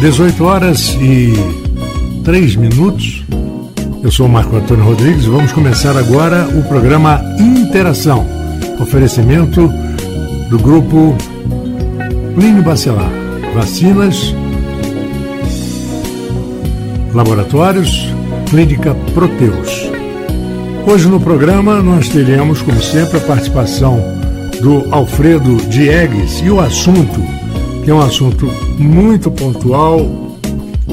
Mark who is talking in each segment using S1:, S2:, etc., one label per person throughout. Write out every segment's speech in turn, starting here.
S1: 18 horas e 3 minutos. Eu sou Marco Antônio Rodrigues e vamos começar agora o programa Interação. Oferecimento do grupo Plínio Bacelar. Vacinas, laboratórios, Clínica Proteus. Hoje no programa nós teremos, como sempre, a participação do Alfredo Diegues e o assunto, é um assunto muito pontual,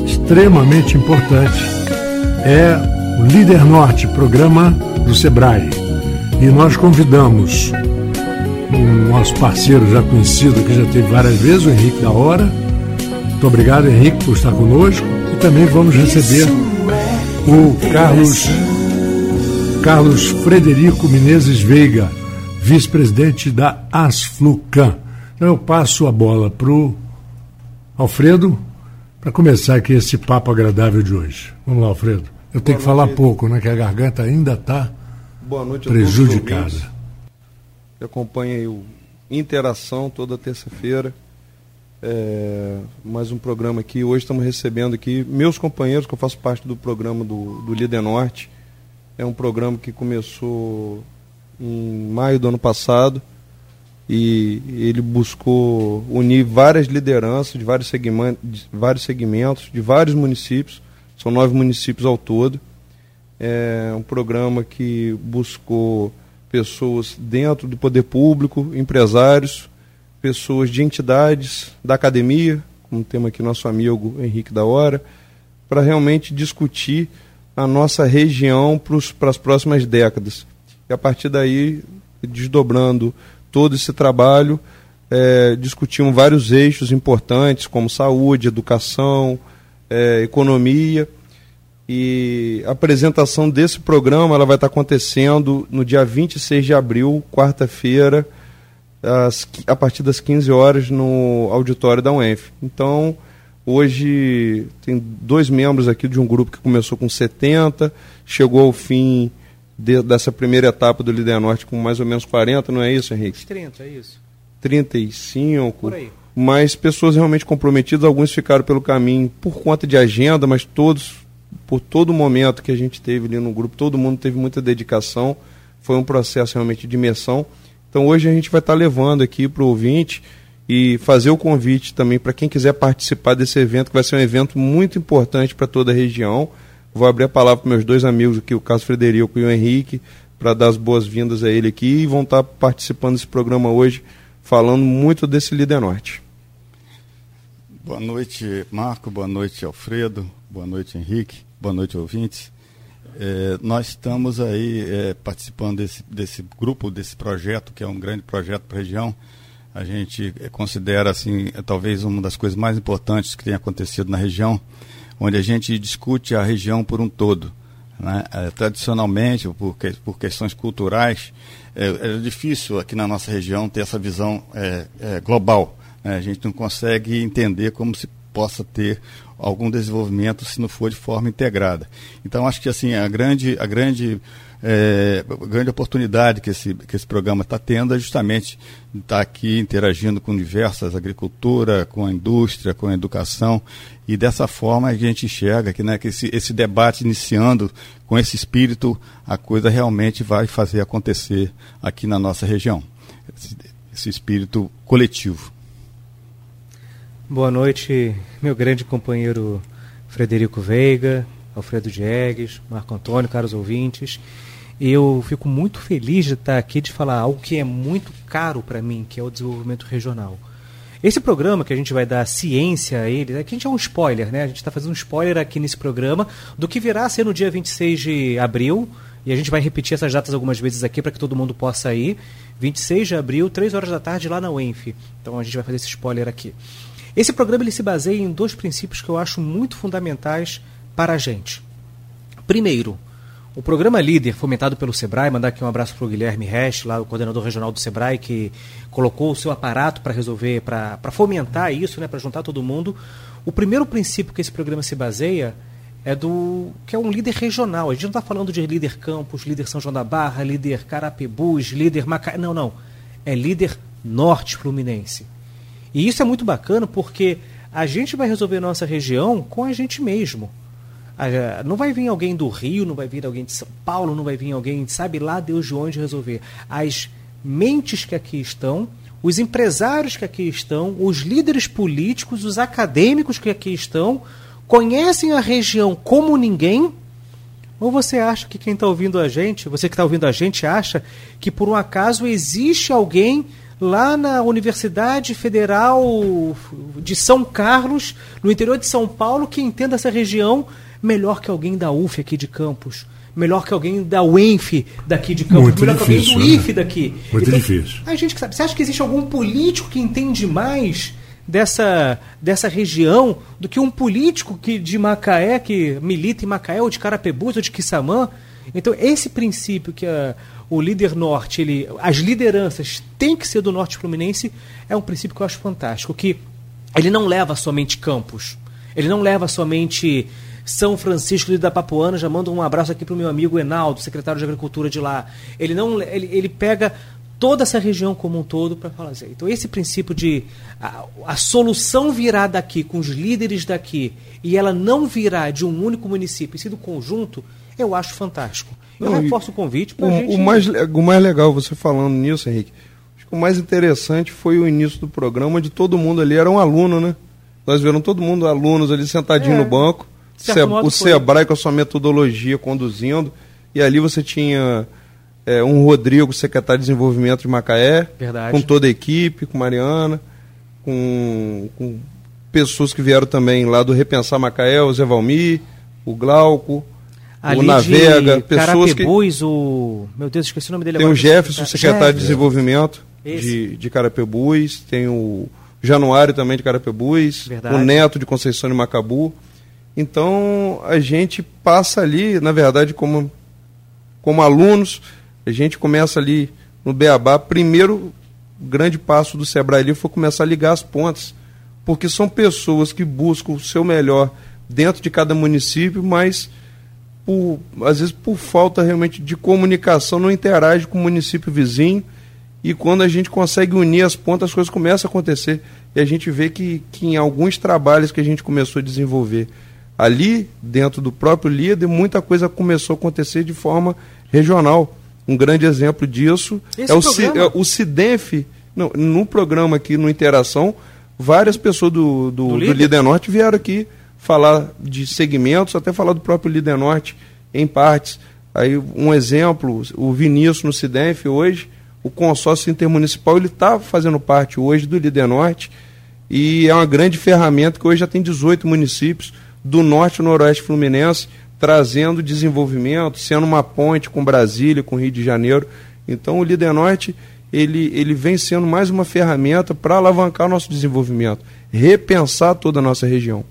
S1: extremamente importante, é o Líder Norte, programa do Sebrae. E nós convidamos um nosso parceiro já conhecido, que já teve várias vezes, o Henrique da Hora. Muito obrigado, Henrique, por estar conosco. E também vamos receber o Carlos, Carlos Frederico Menezes Veiga, vice-presidente da Asflucan. Então eu passo a bola para o Alfredo para começar aqui esse papo agradável de hoje. Vamos lá, Alfredo. Eu tenho que falar pouco, né? Que a garganta ainda está prejudicada.
S2: Que acompanha o Interação toda terça-feira. É, mais um programa aqui. Hoje estamos recebendo aqui meus companheiros, que eu faço parte do programa do, do Líder Norte. É um programa que começou em maio do ano passado e ele buscou unir várias lideranças de vários segmentos, de vários, segmentos, de vários municípios, são nove municípios ao todo. É um programa que buscou pessoas dentro do poder público, empresários, pessoas de entidades da academia, como temos aqui nosso amigo Henrique da Hora, para realmente discutir a nossa região para as próximas décadas. E a partir daí, desdobrando todo esse trabalho, é, discutimos vários eixos importantes, como saúde, educação, é, economia. E a apresentação desse programa ela vai estar acontecendo no dia 26 de abril, quarta-feira, a partir das 15 horas, no auditório da UENF. Então, hoje tem dois membros aqui de um grupo que começou com 70, chegou ao fim de, dessa primeira etapa do Líder Norte com mais ou menos 40, não é isso, Henrique?
S3: 30, é isso.
S2: 35. Por aí. Mas pessoas realmente comprometidas, alguns ficaram pelo caminho por conta de agenda, mas todos, por todo o momento que a gente teve ali no grupo, todo mundo teve muita dedicação. Foi um processo realmente de imersão. Então hoje a gente vai estar levando aqui para o ouvinte e fazer o convite também para quem quiser participar desse evento, que vai ser um evento muito importante para toda a região. Vou abrir a palavra para meus dois amigos aqui, o Carlos Frederico e o Henrique, para dar as boas-vindas a ele aqui e vão estar participando desse programa hoje, falando muito desse Líder Norte.
S4: Boa noite, Marco. Boa noite, Alfredo. Boa noite, Henrique. Boa noite, ouvintes. É, nós estamos aí é, participando desse, desse grupo, desse projeto, que é um grande projeto para a região. A gente é, considera, assim, é, talvez uma das coisas mais importantes que tem acontecido na região, onde a gente discute a região por um todo. Né? É, tradicionalmente, por, que, por questões culturais, é, é, difícil aqui na nossa região ter essa visão global. Né? A gente não consegue entender como se possa ter algum desenvolvimento se não for de forma integrada. Então acho que assim a grande a grande é, a grande oportunidade que esse, que esse programa está tendo é justamente estar tá aqui interagindo com diversas agricultura, com a indústria, com a educação e dessa forma a gente enxerga que, né, que esse, esse debate iniciando com esse espírito a coisa realmente vai fazer acontecer aqui na nossa região esse, esse espírito coletivo.
S3: Boa noite, meu grande companheiro Frederico Veiga, Alfredo Diegues, Marco Antônio, caros ouvintes. Eu fico muito feliz de estar aqui de falar algo que é muito caro para mim, que é o desenvolvimento regional. Esse programa que a gente vai dar ciência a ele, aqui a gente é um spoiler, né? A gente está fazendo um spoiler aqui nesse programa do que virá a ser no dia 26 de abril, e a gente vai repetir essas datas algumas vezes aqui para que todo mundo possa ir. 26 de abril, 3 horas da tarde, lá na UENF. Então a gente vai fazer esse spoiler aqui. Esse programa ele se baseia em dois princípios que eu acho muito fundamentais para a gente. Primeiro, o programa Líder, fomentado pelo Sebrae, mandar aqui um abraço para o Guilherme Resch, lá o coordenador regional do Sebrae, que colocou o seu aparato para resolver, para fomentar isso, né, para juntar todo mundo. O primeiro princípio que esse programa se baseia é do que é um líder regional. A gente não está falando de líder Campos, líder São João da Barra, líder Carapebus, líder Macaé. Não, não. É líder norte fluminense. E isso é muito bacana porque A gente vai resolver nossa região com a gente mesmo. Não vai vir alguém do Rio, não vai vir alguém de São Paulo, não vai vir alguém, sabe lá Deus de onde resolver. As mentes que aqui estão, os empresários que aqui estão, os líderes políticos, os acadêmicos que aqui estão, conhecem a região como ninguém? Ou você acha que quem está ouvindo a gente, você que está ouvindo a gente, acha que por um acaso existe alguém lá na Universidade Federal de São Carlos, no interior de São Paulo, que entenda essa região melhor que alguém da UF aqui de Campos? melhor que alguém da UENF daqui de Campos,
S1: Muito
S3: melhor
S1: difícil,
S3: que alguém do IF daqui.
S1: Muito então, difícil.
S3: A gente que sabe. Você acha que existe algum político que entende mais dessa, dessa região do que um político que de Macaé, que milita em Macaé, ou de Carapebus, ou de Quissamã? Então, esse princípio que a, o líder norte, ele, as lideranças têm que ser do norte fluminense, é um princípio que eu acho fantástico, que ele não leva somente Campos, ele não leva somente são Francisco da Papuana, já mando um abraço aqui para o meu amigo Enaldo, secretário de Agricultura de lá. Ele não ele, ele pega toda essa região como um todo para falar assim. Então esse princípio de a, a, solução virá daqui com os líderes daqui e ela não virá de um único município, e sim do conjunto, eu acho fantástico. Eu não, reforço o convite para
S2: o,
S3: gente...
S2: o mais o mais legal você falando nisso, Henrique. Acho que o mais interessante foi o início do programa, onde todo mundo ali era um aluno, né? Nós vimos todo mundo alunos ali sentadinho é. no banco Se, o Sebrae com a sua metodologia conduzindo, e ali você tinha é, um Rodrigo, secretário de Desenvolvimento de Macaé,
S3: Verdade.
S2: com toda a equipe, com Mariana, com, com pessoas que vieram também lá do Repensar Macaé, o Zé Valmir, o Glauco,
S3: Ali
S2: o Navega, pessoas que...
S3: o... Meu Deus, esqueci o nome dele
S2: Tem
S3: agora.
S2: o Jefferson, secretário de Desenvolvimento de, de Carapebus, tem o Januário também de Carapebus,
S3: Verdade.
S2: o Neto de Conceição de Macabu. Então a gente passa ali, na verdade, como, como alunos, a gente começa ali no Beabá. Primeiro grande passo do Sebrae ali foi começar a ligar as pontas, porque são pessoas que buscam o seu melhor dentro de cada município, mas por, às vezes por falta realmente de comunicação não interage com o município vizinho e quando a gente consegue unir as pontas as coisas começam a acontecer e a gente vê que, que em alguns trabalhos que a gente começou a desenvolver ali dentro do próprio líder, muita coisa começou a acontecer de forma regional. Um grande exemplo disso
S3: Esse
S2: é o,
S3: programa?
S2: é o CIDENF, no, no programa aqui, no Interação, várias pessoas do, do,
S3: Do
S2: do,
S3: líder?
S2: líder? Norte vieram aqui falar de segmentos, até falar do próprio Líder Norte em partes. Aí um exemplo, o Vinícius no CIDENF hoje, o consórcio intermunicipal, ele está fazendo parte hoje do Líder Norte e é uma grande ferramenta que hoje já tem 18 municípios do norte e noroeste fluminense, trazendo desenvolvimento, sendo uma ponte com Brasília, com Rio de Janeiro. Então o Líder Norte ele, ele vem sendo mais uma ferramenta para alavancar o nosso desenvolvimento, repensar toda a nossa região.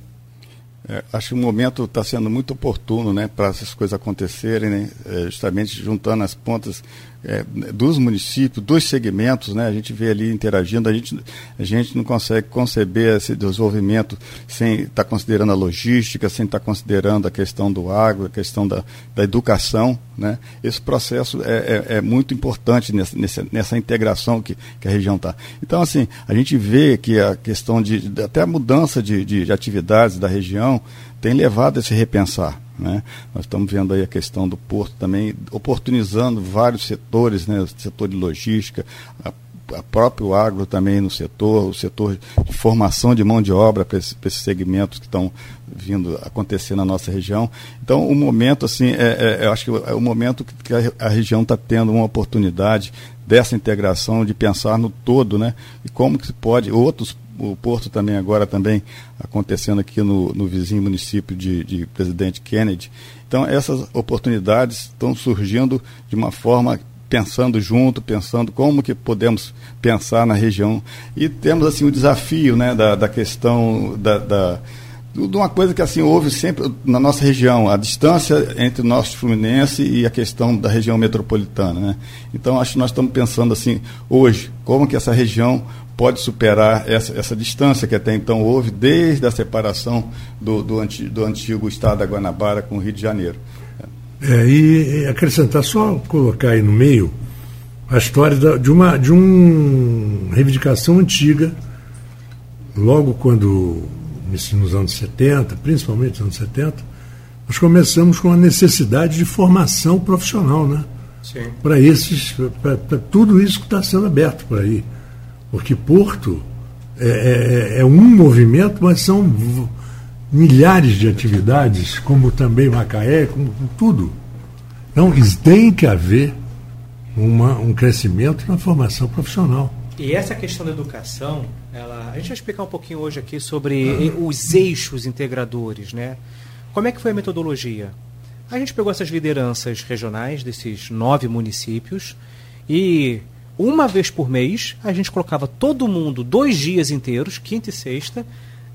S4: É, acho que o momento está sendo muito oportuno né, para essas coisas acontecerem, né, é, justamente juntando as pontas é, dos municípios, dos segmentos, né, a gente vê ali interagindo, a gente, a gente não consegue conceber esse desenvolvimento sem estar tá considerando a logística, sem estar tá considerando a questão do agro, a questão da, da educação. Né. Esse processo é, é, é muito importante nessa, nessa, nessa integração que, que a região está. Então, assim, a gente vê que a questão de, até a mudança de, de, de atividades da região tem levado a se repensar. Né? Nós estamos vendo aí a questão do porto também, oportunizando vários setores, né? o setor de logística, a, a próprio agro também no setor, o setor de formação de mão de obra para esse, esses segmentos que estão vindo acontecer na nossa região. Então, o momento, assim, é, é, eu acho que é o momento que a, a região está tendo uma oportunidade dessa integração, de pensar no todo, né? E como que se pode, outros o Porto também agora também acontecendo aqui no, no vizinho município de, de Presidente Kennedy. Então essas oportunidades estão surgindo de uma forma pensando junto, pensando como que podemos pensar na região e temos assim o desafio, né, da, da questão da, da de uma coisa que assim houve sempre na nossa região, a distância entre o nosso Fluminense e a questão da região metropolitana, né? Então acho que nós estamos pensando assim hoje como que essa região pode superar essa, essa distância que até então houve desde a separação do, do, anti, do antigo estado da Guanabara com o Rio de Janeiro.
S1: É, e acrescentar, só colocar aí no meio a história da, de uma de uma reivindicação antiga, logo quando nos anos 70, principalmente nos anos 70, nós começamos com a necessidade de formação profissional, né? Para esses, para tudo isso que está sendo aberto por aí. Porque Porto é, é, é, um movimento, mas são milhares de atividades, como também Macaé, como tudo. Então, tem que haver uma, um crescimento na formação profissional.
S3: E essa questão da educação, ela, a gente vai explicar um pouquinho hoje aqui sobre os eixos integradores, né? Como é que foi a metodologia? A gente pegou essas lideranças regionais desses nove municípios e uma vez por mês a gente colocava todo mundo dois dias inteiros, quinta e sexta,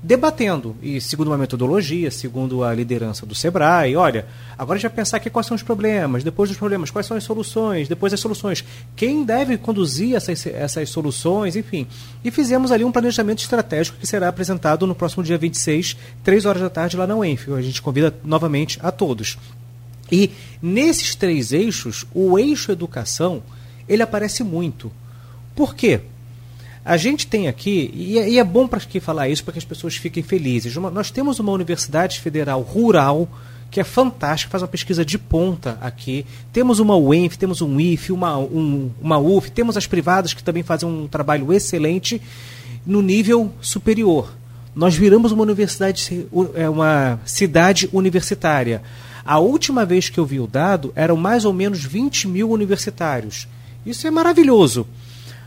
S3: debatendo, e segundo uma metodologia, segundo a liderança do SEBRAE, olha, agora já pensar aqui quais são os problemas, depois dos problemas, quais são as soluções, depois as soluções, quem deve conduzir essas, essas soluções, enfim. E fizemos ali um planejamento estratégico que será apresentado no próximo dia 26, 3 horas da tarde, lá na UENF. A gente convida novamente a todos. E nesses três eixos, o eixo educação, ele aparece muito. Por quê? A gente tem aqui, e é, é bom para que falar isso para que as pessoas fiquem felizes. Uma, nós temos uma universidade federal rural que é fantástica, faz uma pesquisa de ponta aqui. Temos uma UENF, temos um IF, uma, um, uma UF, temos as privadas que também fazem um trabalho excelente no nível superior. Nós viramos uma universidade, é uma cidade universitária. A última vez que eu vi o dado eram mais ou menos 20 mil universitários. Isso é maravilhoso.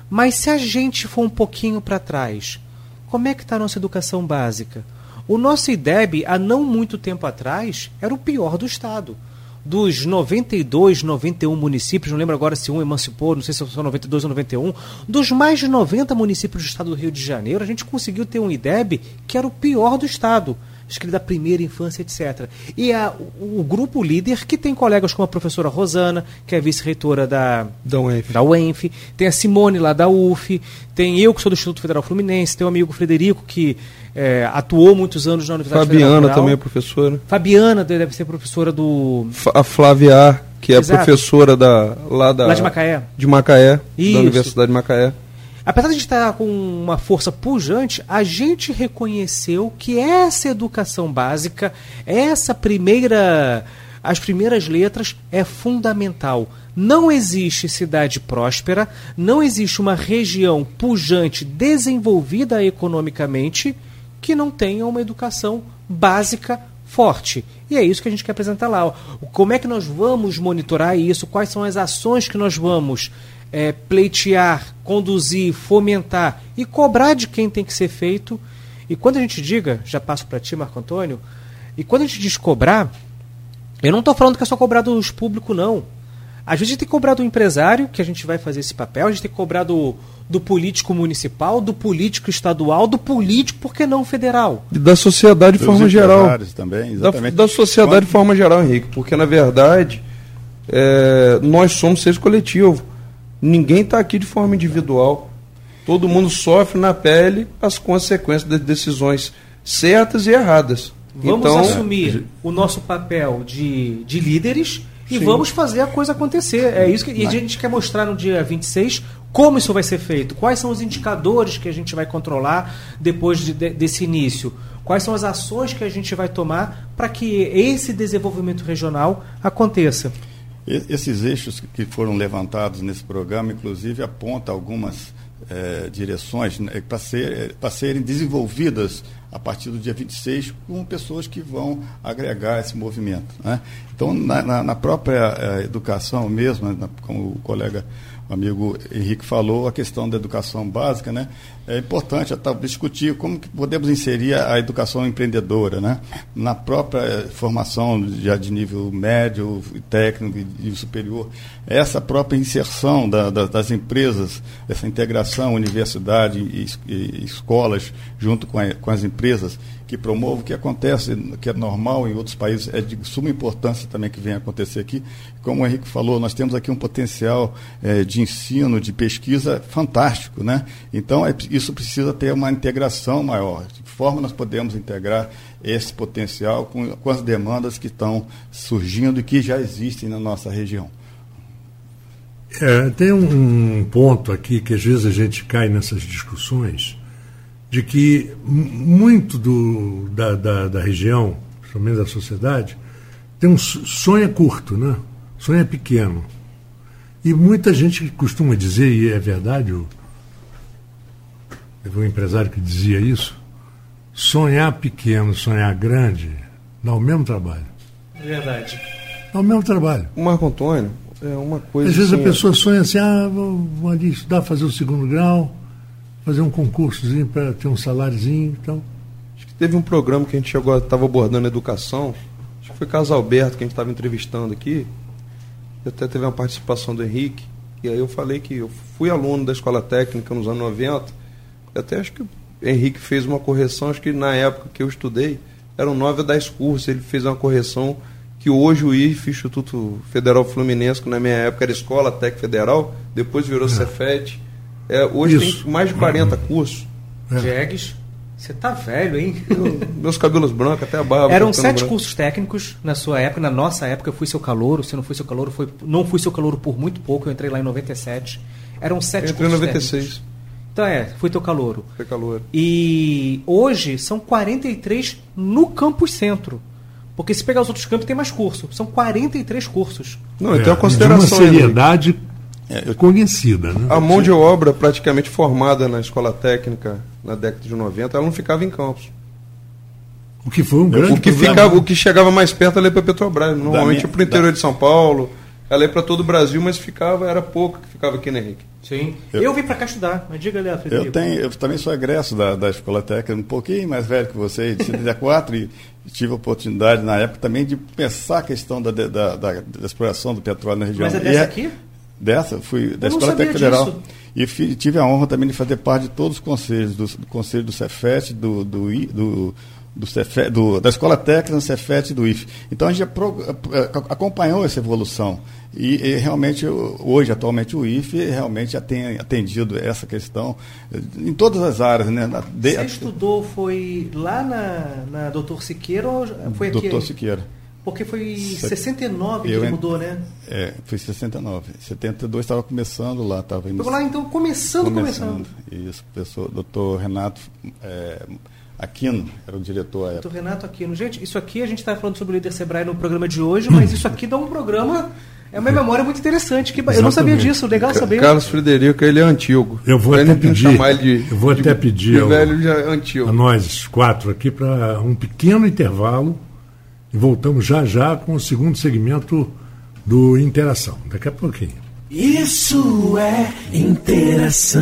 S3: Mas se a gente for um pouquinho para trás, como é que está a nossa educação básica? O nosso IDEB, há não muito tempo atrás, era o pior do Estado. Dos 92, 91 municípios, não lembro agora se um emancipou, não sei se são 92 ou 91, dos mais de 90 municípios do estado do Rio de Janeiro, a gente conseguiu ter um IDEB que era o pior do Estado acho da primeira infância, etc. E a, o, o, grupo líder, que tem colegas como a professora Rosana, que é vice-reitora da,
S2: da, UENF.
S3: da UENF, tem a Simone lá da UF, tem eu que sou do Instituto Federal Fluminense, tem o amigo Frederico, que é, atuou muitos anos na Universidade
S2: Fabiana Federal também é professora.
S3: Fabiana deve ser professora do...
S2: A Flávia que é Exato. professora da, lá, da,
S3: lá de Macaé.
S2: De Macaé, Isso. da Universidade de Macaé.
S3: Apesar de a gente estar com uma força pujante, a gente reconheceu que essa educação básica, essa primeira, as primeiras letras é fundamental. Não existe cidade próspera, não existe uma região pujante, desenvolvida economicamente, que não tenha uma educação básica forte. E é isso que a gente quer apresentar lá. Como é que nós vamos monitorar isso? Quais são as ações que nós vamos é, pleitear, conduzir, fomentar e cobrar de quem tem que ser feito. E quando a gente diga, já passo para ti, Marco Antônio, e quando a gente diz cobrar, eu não estou falando que é só cobrar dos públicos, não. Às vezes a gente tem que cobrar do empresário, que a gente vai fazer esse papel, a gente tem que cobrar do, do político municipal, do político estadual, do político, por que não federal?
S2: E da sociedade de forma geral.
S4: Também,
S2: exatamente. Da, da sociedade de forma geral, Henrique, porque na verdade é, nós somos seres coletivos. Ninguém está aqui de forma individual. Todo mundo sofre na pele as consequências das decisões certas e erradas.
S3: Vamos então, assumir o nosso papel de, de líderes e sim. vamos fazer a coisa acontecer. É isso que e a gente quer mostrar no dia 26 como isso vai ser feito, quais são os indicadores que a gente vai controlar depois de, de, desse início, quais são as ações que a gente vai tomar para que esse desenvolvimento regional aconteça.
S4: Esses eixos que foram levantados nesse programa, inclusive, aponta algumas é, direções né, para ser, serem desenvolvidas a partir do dia 26 com pessoas que vão agregar esse movimento. Né? Então, na, na, na própria é, educação mesmo, né, como o colega o amigo Henrique falou, a questão da educação básica, né? É importante discutir como que podemos inserir a educação empreendedora, né? Na própria formação já de nível médio, técnico e nível superior, essa própria inserção da, da, das empresas, essa integração universidade e, e escolas junto com, a, com as empresas, que promove, o que acontece, que é normal em outros países, é de suma importância também que venha acontecer aqui. Como o Henrique falou, nós temos aqui um potencial é, de ensino, de pesquisa fantástico, né? Então, é, isso precisa ter uma integração maior. De que forma nós podemos integrar esse potencial com, com as demandas que estão surgindo e que já existem na nossa região?
S1: É, tem um, ponto aqui que às vezes a gente cai nessas discussões de que muito do, da, da, da região, principalmente da sociedade, tem um sonho curto, né? Sonho é pequeno. E muita gente costuma dizer, e é verdade, teve um empresário que dizia isso, sonhar pequeno, sonhar grande, dá o mesmo trabalho.
S3: É verdade.
S1: Dá o mesmo trabalho.
S2: O Marco Antônio, é uma coisa.
S1: Às vezes
S2: assim,
S1: a pessoa sonha assim, ah, vou, vou ali estudar, fazer o segundo grau, fazer um concursozinho para ter um saláriozinho. Então.
S2: Acho que teve um programa que a gente chegou, estava abordando educação. Acho que foi Caso Alberto que a gente estava entrevistando aqui. E até teve uma participação do Henrique. E aí eu falei que eu fui aluno da escola técnica nos anos 90. Até acho que o Henrique fez uma correção, acho que na época que eu estudei, eram 9 a 10 cursos. Ele fez uma correção que hoje o IF, Instituto Federal Fluminense, que na minha época era Escola Tec Federal, depois virou é. Cefet. É, hoje Isso. tem mais de 40 cursos.
S3: É. Jegues, você tá velho, hein?
S2: Eu, meus cabelos brancos, até a barba.
S3: Eram sete branco. cursos técnicos na sua época, na nossa época eu fui seu calouro, se não fui seu calouro, foi, não fui seu calouro por muito pouco, eu entrei lá em 97. Eram sete eu cursos
S2: em 96.
S3: Técnicos. Então é, fui teu calouro.
S2: Foi calouro.
S3: E hoje são 43 no campus centro. Porque se pegar os outros campos tem mais curso. São 43 cursos.
S2: Não, é, então a consideração.
S1: De uma seriedade é, conhecida. Né?
S2: A mão de obra praticamente formada na escola técnica na década de 90, ela não ficava em campos.
S1: O que foi um grande
S2: o que ficava O que chegava mais perto ia para Petrobras. Normalmente para o interior da... de São Paulo. Ela ia para todo o Brasil, mas ficava, era pouco que ficava aqui na Henrique.
S3: Sim. Eu, eu vim para cá estudar, mas diga ali,
S4: Eu, tenho, eu também sou egresso da, da escola técnica, um pouquinho mais velho que você, de 74, e tive a oportunidade na época também de pensar a questão da, da, da, da exploração do petróleo na região.
S3: Mas é dessa é, aqui?
S4: Dessa, fui da eu Escola Técnica Federal. E fi, tive a honra também de fazer parte de todos os conselhos, do, do conselho do Cefet, do, do, do do, Cefet, do, da Escola Técnica, do Cefet e do IFE. Então a gente pro, acompanhou essa evolução. E, e, realmente, hoje, atualmente, o IFE realmente já tem atendido essa questão em todas as áreas. Né?
S3: De, Você estudou, foi lá na, na Doutor Siqueira ou foi aqui?
S4: Doutor Siqueira.
S3: Porque foi em 69 que ele mudou, né?
S4: É, foi 69. 72 estava começando lá. Estava
S3: Pegou lá, então, começando, começando. começando.
S4: Isso, professor, doutor Renato é, Aquino era o diretor
S3: Renato Aquino. Gente, isso aqui a gente está falando sobre o líder Sebrae no programa de hoje, mas isso aqui dá um programa é uma memória muito interessante. Que eu não sabia disso, legal saber.
S2: Carlos Frederico, ele é antigo.
S1: Eu vou até pedir. De, eu vou até pedir. De
S2: ao, velho já é antigo.
S1: A nós quatro aqui para um pequeno intervalo e voltamos já já com o segundo segmento do Interação. Daqui a pouquinho.
S5: Isso é interação.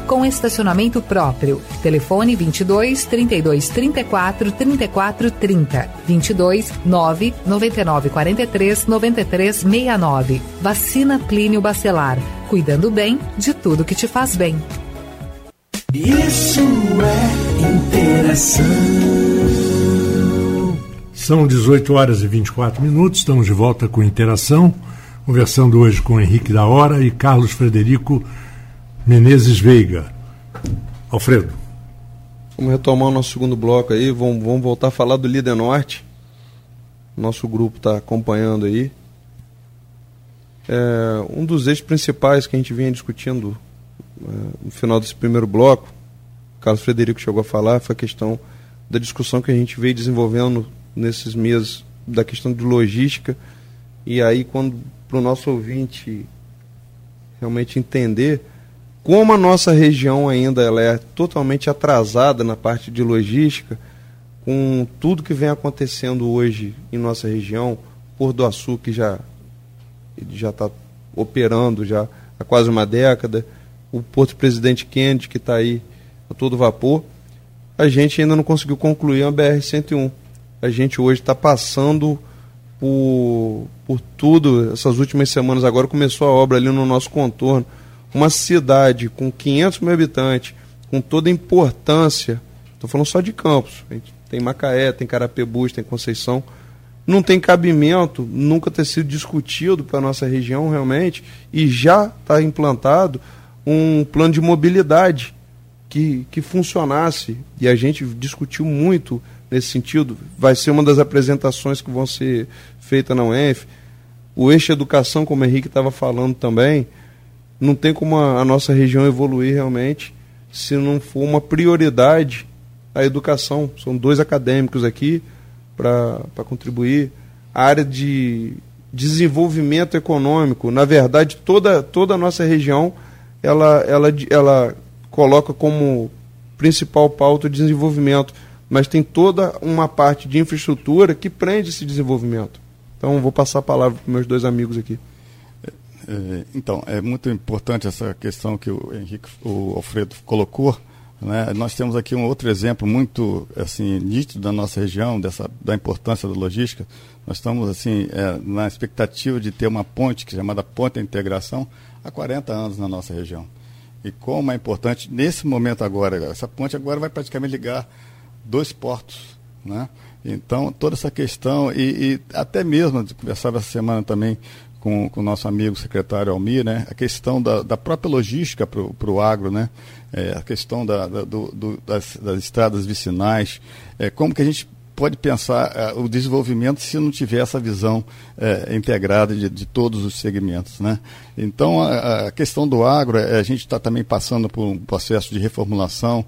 S6: com estacionamento próprio. Telefone 22 32 34 34 30. 22 9 99 43 93 69. Vacina Plínio Bacelar. Cuidando bem de tudo que te faz bem.
S5: Isso é interação.
S1: São 18 horas e 24 minutos. Estamos de volta com Interação. Conversando hoje com Henrique da Hora e Carlos Frederico Menezes Veiga. Alfredo.
S2: Vamos retomar o nosso segundo bloco aí, vamos, vamos voltar a falar do Líder Norte. Nosso grupo está acompanhando aí. É, um dos eixos principais que a gente vinha discutindo é, no final desse primeiro bloco, o Carlos Frederico chegou a falar, foi a questão da discussão que a gente veio desenvolvendo nesses meses da questão de logística. E aí, quando para o nosso ouvinte realmente entender como a nossa região ainda ela é totalmente atrasada na parte de logística, com tudo que vem acontecendo hoje em nossa região, Porto do Açu que já está operando já há quase uma década, o Porto Presidente Kennedy que está aí a todo vapor, a gente ainda não conseguiu concluir a BR-101. A gente hoje está passando por, por tudo, essas últimas semanas agora começou a obra ali no nosso contorno uma cidade com 500 mil habitantes, com toda a importância, estou falando só de Campos, tem Macaé, tem Carapebus, tem Conceição, não tem cabimento nunca ter sido discutido para a nossa região realmente e já está implantado um plano de mobilidade que, que funcionasse e a gente discutiu muito nesse sentido. Vai ser uma das apresentações que vão ser feitas na UENF. O eixo educação, como o Henrique estava falando também, não tem como a, a nossa região evoluir realmente se não for uma prioridade a educação. São dois acadêmicos aqui, para contribuir. A área de desenvolvimento econômico, na verdade, toda, toda a nossa região ela, ela, ela coloca como principal pauta o desenvolvimento, mas tem toda uma parte de infraestrutura que prende esse desenvolvimento. Então, vou passar a palavra para meus dois amigos aqui.
S4: É, então, é muito importante essa questão que o Henrique, o Alfredo colocou, né? Nós temos aqui um outro exemplo muito assim nítido da nossa região, dessa, da importância da logística. Nós estamos assim é, na expectativa de ter uma ponte, que é chamada Ponte da Integração, há 40 anos na nossa região. E como é importante, nesse momento agora, essa ponte agora vai praticamente ligar dois portos. Né? Então, toda essa questão, e, e até mesmo, conversava essa semana também com, o nosso amigo secretário Almir, né? a questão da, da própria logística para o agro, né? É, a questão da, da do, do, das, das, estradas vicinais, é, como que a gente pode pensar é, o desenvolvimento se não tiver essa visão é, integrada de, de, todos os segmentos. Né? Então, a, a questão do agro, é, a gente está também passando por um processo de reformulação,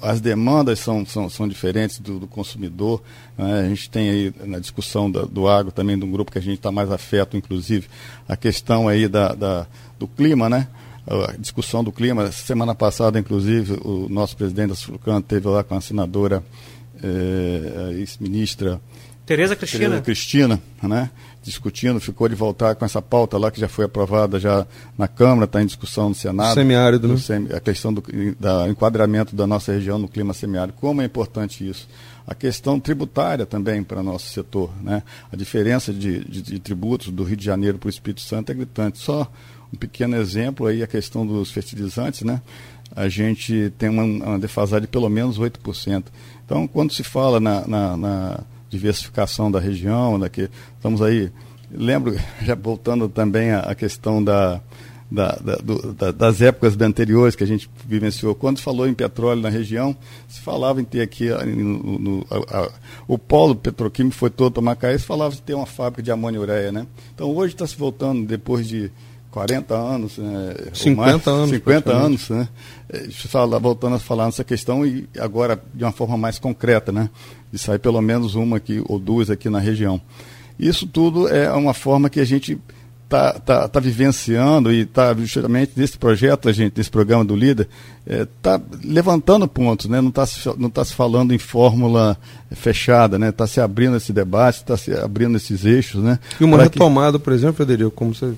S4: as demandas são, são, são diferentes do, do consumidor. Né? A gente tem aí na discussão da, do agro também, de um grupo que a gente está mais afeto, inclusive, a questão aí da, da do clima, né? a discussão do clima. Semana passada, inclusive, o nosso presidente da Sulcan teve lá com a senadora, a ex-ministra
S3: Tereza Cristina. Tereza
S4: Cristina, né? Discutindo, ficou de voltar com essa pauta lá que já foi aprovada já na Câmara, está em discussão no Senado.
S2: Semiárido, né?
S4: Semi, a questão do da enquadramento da nossa região no clima semiárido. Como é importante isso? A questão tributária também para nosso setor, né? A diferença de, de, de tributos do Rio de Janeiro para o Espírito Santo é gritante. Só um pequeno exemplo aí, a questão dos fertilizantes, né? A gente tem uma, uma defasagem de pelo menos 8%. Então, quando se fala na, na, na diversificação da região, daqui, estamos aí, lembro, já voltando também à questão da, da, da, do, da, das épocas anteriores que a gente vivenciou. Quando falou em petróleo na região, se falava em ter aqui no, no, a, a, o polo petroquímico foi todo para Macaé, se falava de ter uma fábrica de amônia ureia, né? Então hoje está se voltando, depois de 40 anos, né,
S2: 50 mais, anos,
S4: 50 anos, né? É, fala, voltando a falar nessa questão e agora de uma forma mais concreta, né? De sair pelo menos uma aqui ou duas aqui na região. Isso tudo é uma forma que a gente está tá, tá vivenciando e está justamente nesse projeto, a gente, nesse programa do líder, está é, levantando pontos, né? não está se, não tá se falando em fórmula fechada, né? está se abrindo esse debate, está se abrindo esses eixos. Né?
S2: E uma retomada, que... por exemplo, Federico, como você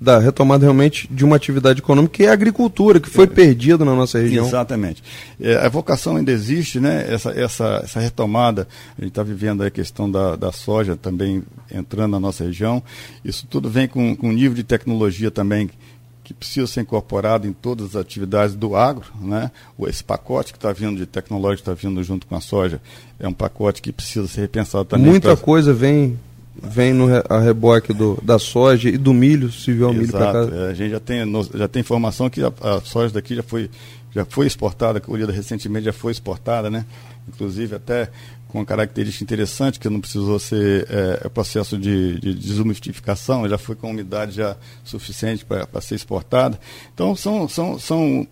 S2: da retomada realmente de uma atividade econômica que é a agricultura, que foi é. perdida na nossa região.
S4: Exatamente. É, a vocação ainda existe, né? Essa, essa, essa retomada, a gente está vivendo a questão da, da soja também entrando na nossa região. Isso tudo vem com, com um nível de tecnologia também que precisa ser incorporado em todas as atividades do agro, né? Esse pacote que está vindo de tecnológico, está vindo junto com a soja, é um pacote que precisa ser repensado também.
S2: Muita pra... coisa vem vem no a reboque do, da soja e do milho, se vier o milho para cá.
S4: É, a gente já tem, já tem informação que a, a, soja daqui já foi, já foi exportada, colhida recentemente já foi exportada, né? Inclusive até com uma característica interessante, que não precisou ser é, é processo de, de desumidificação, já foi com umidade já suficiente para ser exportada. Então são, são, são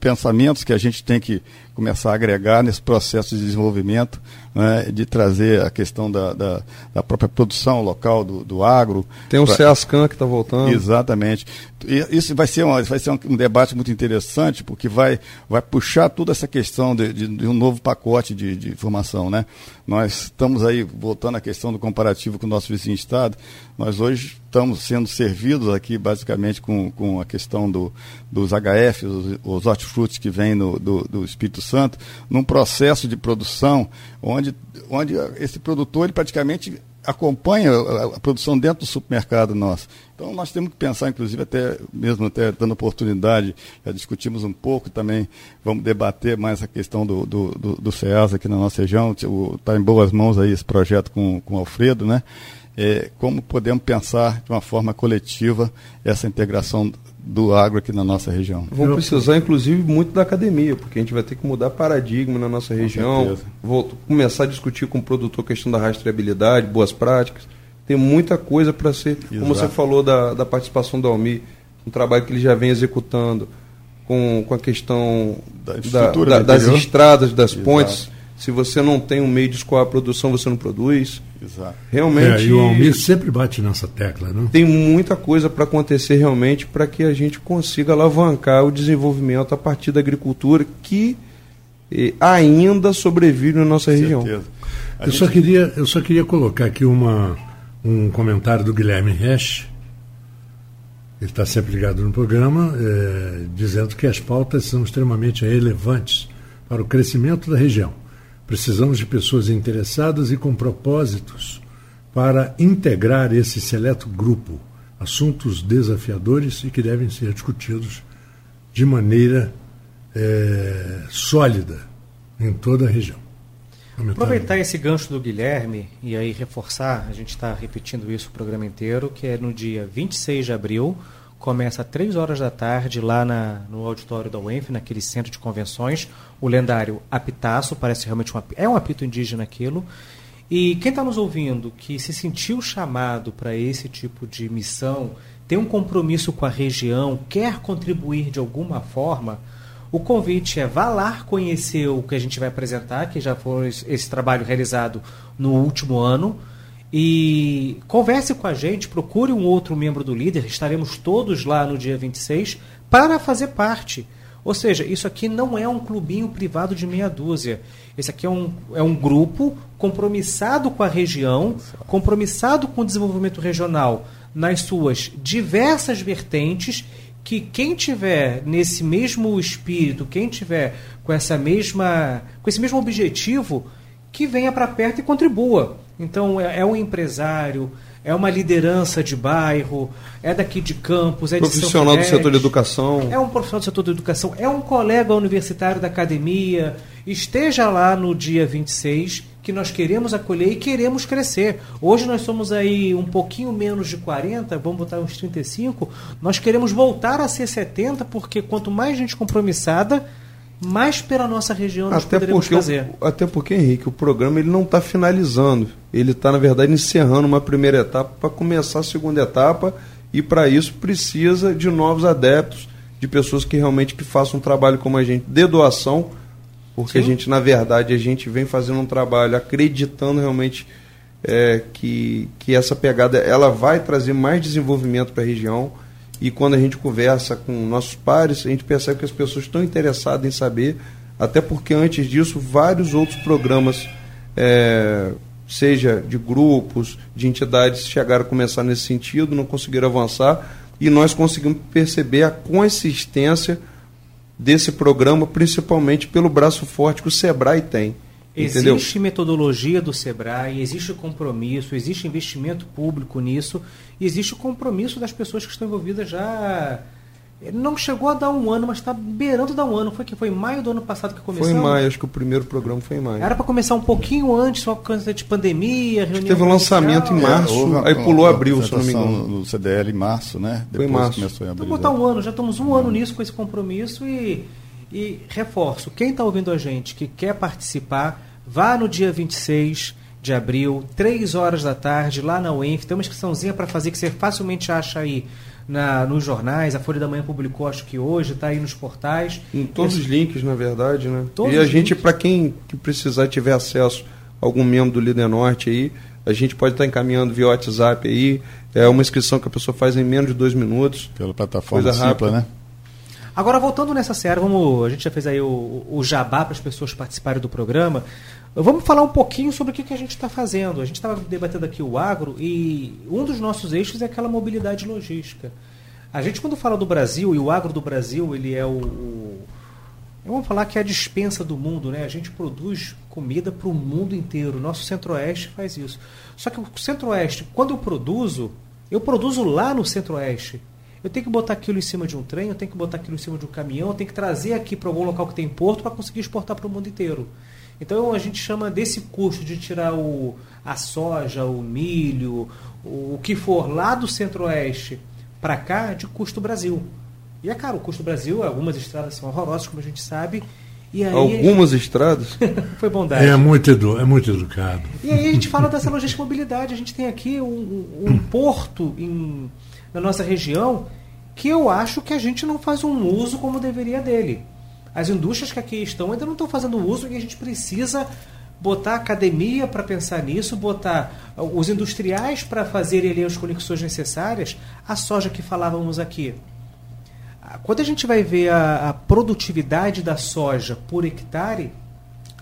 S4: pensamentos que a gente tem que começar a agregar nesse processo de desenvolvimento, né, de trazer a questão da, da, da própria produção local do, do agro.
S2: Tem o pra... CEASCAN que está voltando.
S4: Exatamente. E isso vai ser, uma, vai ser um, um, debate muito interessante, porque vai, vai puxar toda essa questão de, de, de um novo pacote de, de informação. Né? Nós estamos aí, voltando à questão do comparativo com o nosso vizinho Estado, nós hoje estamos sendo servidos aqui basicamente com, com a questão do, dos HF, os, os que vêm do, do Espírito Santo, num processo de produção onde, onde esse produtor ele praticamente acompanha a, produção dentro do supermercado nosso. Então nós temos que pensar, inclusive, até mesmo até dando oportunidade, já discutimos um pouco também, vamos debater mais a questão do, do, do, do CEAS aqui na nossa região, está em boas mãos aí esse projeto com, com o Alfredo, né? É, como podemos pensar de uma forma coletiva essa integração do agro aqui na nossa região.
S2: Vão precisar, inclusive, muito da academia, porque a gente vai ter que mudar paradigma na nossa região, vou começar a discutir com o produtor a questão da rastreabilidade, boas práticas. Tem muita coisa para ser, Exato. como você falou da, da participação do Almi, um trabalho que ele já vem executando com, com a questão da, da, da, das estradas, das Exato. pontes se você não tem um meio de escoar a produção, você não produz.
S1: Exato. Realmente. É, e o Almir sempre bate nessa tecla, né?
S2: Tem muita coisa para acontecer realmente para que a gente consiga alavancar o desenvolvimento a partir da agricultura que eh, ainda sobrevive na nossa região.
S1: Eu, gente... só queria, eu só queria colocar aqui uma, um comentário do Guilherme Resch. Ele está sempre ligado no programa, eh, dizendo que as pautas são extremamente relevantes para o crescimento da região Precisamos de pessoas interessadas e com propósitos para integrar esse seleto grupo. Assuntos desafiadores e que devem ser discutidos de maneira é, sólida em toda a região.
S3: Aproveitar esse gancho do Guilherme e aí reforçar, a gente está repetindo isso o programa inteiro, que é no dia 26 de abril, começa às 3 horas da tarde lá na, no auditório da UENF, naquele centro de convenções, o lendário apitaço, parece realmente um, é um apito indígena aquilo. E quem está nos ouvindo que se sentiu chamado para esse tipo de missão, tem um compromisso com a região, quer contribuir de alguma forma, o convite é vá lá conhecer o que a gente vai apresentar, que já foi esse trabalho realizado no último ano e converse com a gente, procure um outro membro do líder, estaremos todos lá no dia 26 para fazer parte. Ou seja, isso aqui não é um clubinho privado de meia dúzia. Esse aqui é um, é um grupo compromissado com a região, compromissado com o desenvolvimento regional nas suas diversas vertentes, que quem tiver nesse mesmo espírito, quem tiver com essa mesma com esse mesmo objetivo, que venha para perto e contribua. Então, é, é, um empresário, é uma liderança de bairro, é daqui de campos, é
S2: profissional
S3: de
S2: do setor de educação.
S3: É um profissional do setor de educação, é um colega universitário da academia. Esteja lá no dia 26, que nós queremos acolher e queremos crescer. Hoje nós somos aí um pouquinho menos de 40, vamos botar uns 35. Nós queremos voltar a ser 70, porque quanto mais gente compromissada, mais pela nossa região nós
S2: até poderemos porque, fazer. Até porque, Henrique, o programa ele não está finalizando. Ele está, na verdade, encerrando uma primeira etapa para começar a segunda etapa e para isso precisa de novos adeptos, de pessoas que realmente que façam um trabalho como a gente, de doação, porque Sim. a gente, na verdade, a gente vem fazendo um trabalho acreditando realmente é, que, que essa pegada ela vai trazer mais desenvolvimento para a região e quando a gente conversa com nossos pares, a gente percebe que as pessoas estão interessadas em saber, até porque antes disso, vários outros programas, é, seja de grupos, de entidades, chegaram a começar nesse sentido, não conseguiram avançar, e nós conseguimos perceber a consistência desse programa, principalmente pelo braço forte que o SEBRAE tem.
S3: Entendeu? Existe metodologia do SEBRAE, existe compromisso, existe investimento público nisso, e existe o compromisso das pessoas que estão envolvidas já. Não chegou a dar um ano, mas está beirando dar um ano. Foi que foi em maio do ano passado que começou?
S2: Foi em maio, acho que o primeiro programa foi em maio.
S3: Era para começar um pouquinho antes, só por causa de pandemia,
S2: reunião. Teve um lançamento em março, é, aí pulou abril, se não me engano.
S4: No CDL em março, né?
S2: Depois foi em março.
S3: começou em abril. Então botar um ano, já estamos um ano nisso com esse compromisso e e reforço, quem está ouvindo a gente que quer participar, vá no dia 26 de abril, 3 horas da tarde, lá na UENF. Tem uma inscriçãozinha para fazer que você facilmente acha aí na, nos jornais. A Folha da Manhã publicou, acho que hoje, está aí nos portais.
S2: Em todos Esse... os links, na verdade, né? Todos e a gente, para quem que precisar tiver acesso a algum membro do Líder Norte aí, a gente pode estar tá encaminhando via WhatsApp aí. É uma inscrição que a pessoa faz em menos de dois minutos.
S4: Pela plataforma simples, né?
S3: Agora, voltando nessa série, vamos, a gente já fez aí o, o jabá para as pessoas participarem do programa. Vamos falar um pouquinho sobre o que, que a gente está fazendo. A gente estava debatendo aqui o agro e um dos nossos eixos é aquela mobilidade logística. A gente, quando fala do Brasil, e o agro do Brasil ele é o, vamos falar que é a dispensa do mundo, né? A gente produz comida para o mundo inteiro. Nosso Centro-Oeste faz isso. Só que o Centro-Oeste, quando eu produzo, eu produzo lá no Centro-Oeste. Eu tenho que botar aquilo em cima de um trem, eu tenho que botar aquilo em cima de um caminhão, eu tenho que trazer aqui para algum local que tem porto para conseguir exportar para o mundo inteiro. Então a gente chama desse custo de tirar o, a soja, o milho, o, o que for lá do Centro-Oeste para cá de custo Brasil. E é caro, o custo Brasil, algumas estradas são horrorosas, como a gente sabe. E aí
S2: Algumas estradas?
S3: Foi bondade.
S1: É muito, edu é muito educado.
S3: E aí a gente fala dessa logística mobilidade. A gente tem aqui um, um porto em, na nossa região que eu acho que a gente não faz um uso como deveria dele. As indústrias que aqui estão ainda não estão fazendo uso e a gente precisa botar academia para pensar nisso, botar os industriais para fazerem ali as conexões necessárias. A soja que falávamos aqui. Quando a gente vai ver a, a produtividade da soja por hectare,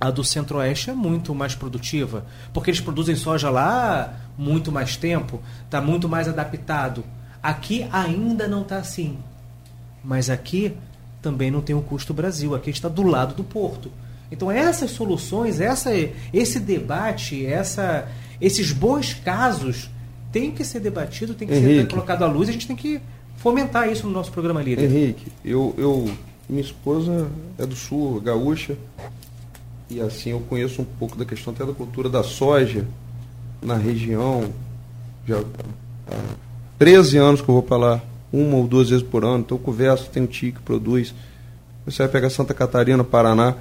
S3: a do Centro-Oeste é muito mais produtiva, porque eles produzem soja lá muito mais tempo, está muito mais adaptado. Aqui ainda não está assim, mas aqui também não tem o custo Brasil, aqui está do lado do porto. Então essas soluções, essa, esse debate, essa, esses bons casos tem que ser debatido, tem que
S2: Henrique.
S3: ser colocado à luz, a gente tem que fomentar isso no nosso programa líder.
S2: Henrique, eu, eu, minha esposa é do sul, gaúcha, e assim eu conheço um pouco da questão até da cultura da soja na região. Já 13 anos que eu vou para lá, uma ou duas vezes por ano, então eu converso, tem um tio que produz. Você vai pegar Santa Catarina, Paraná,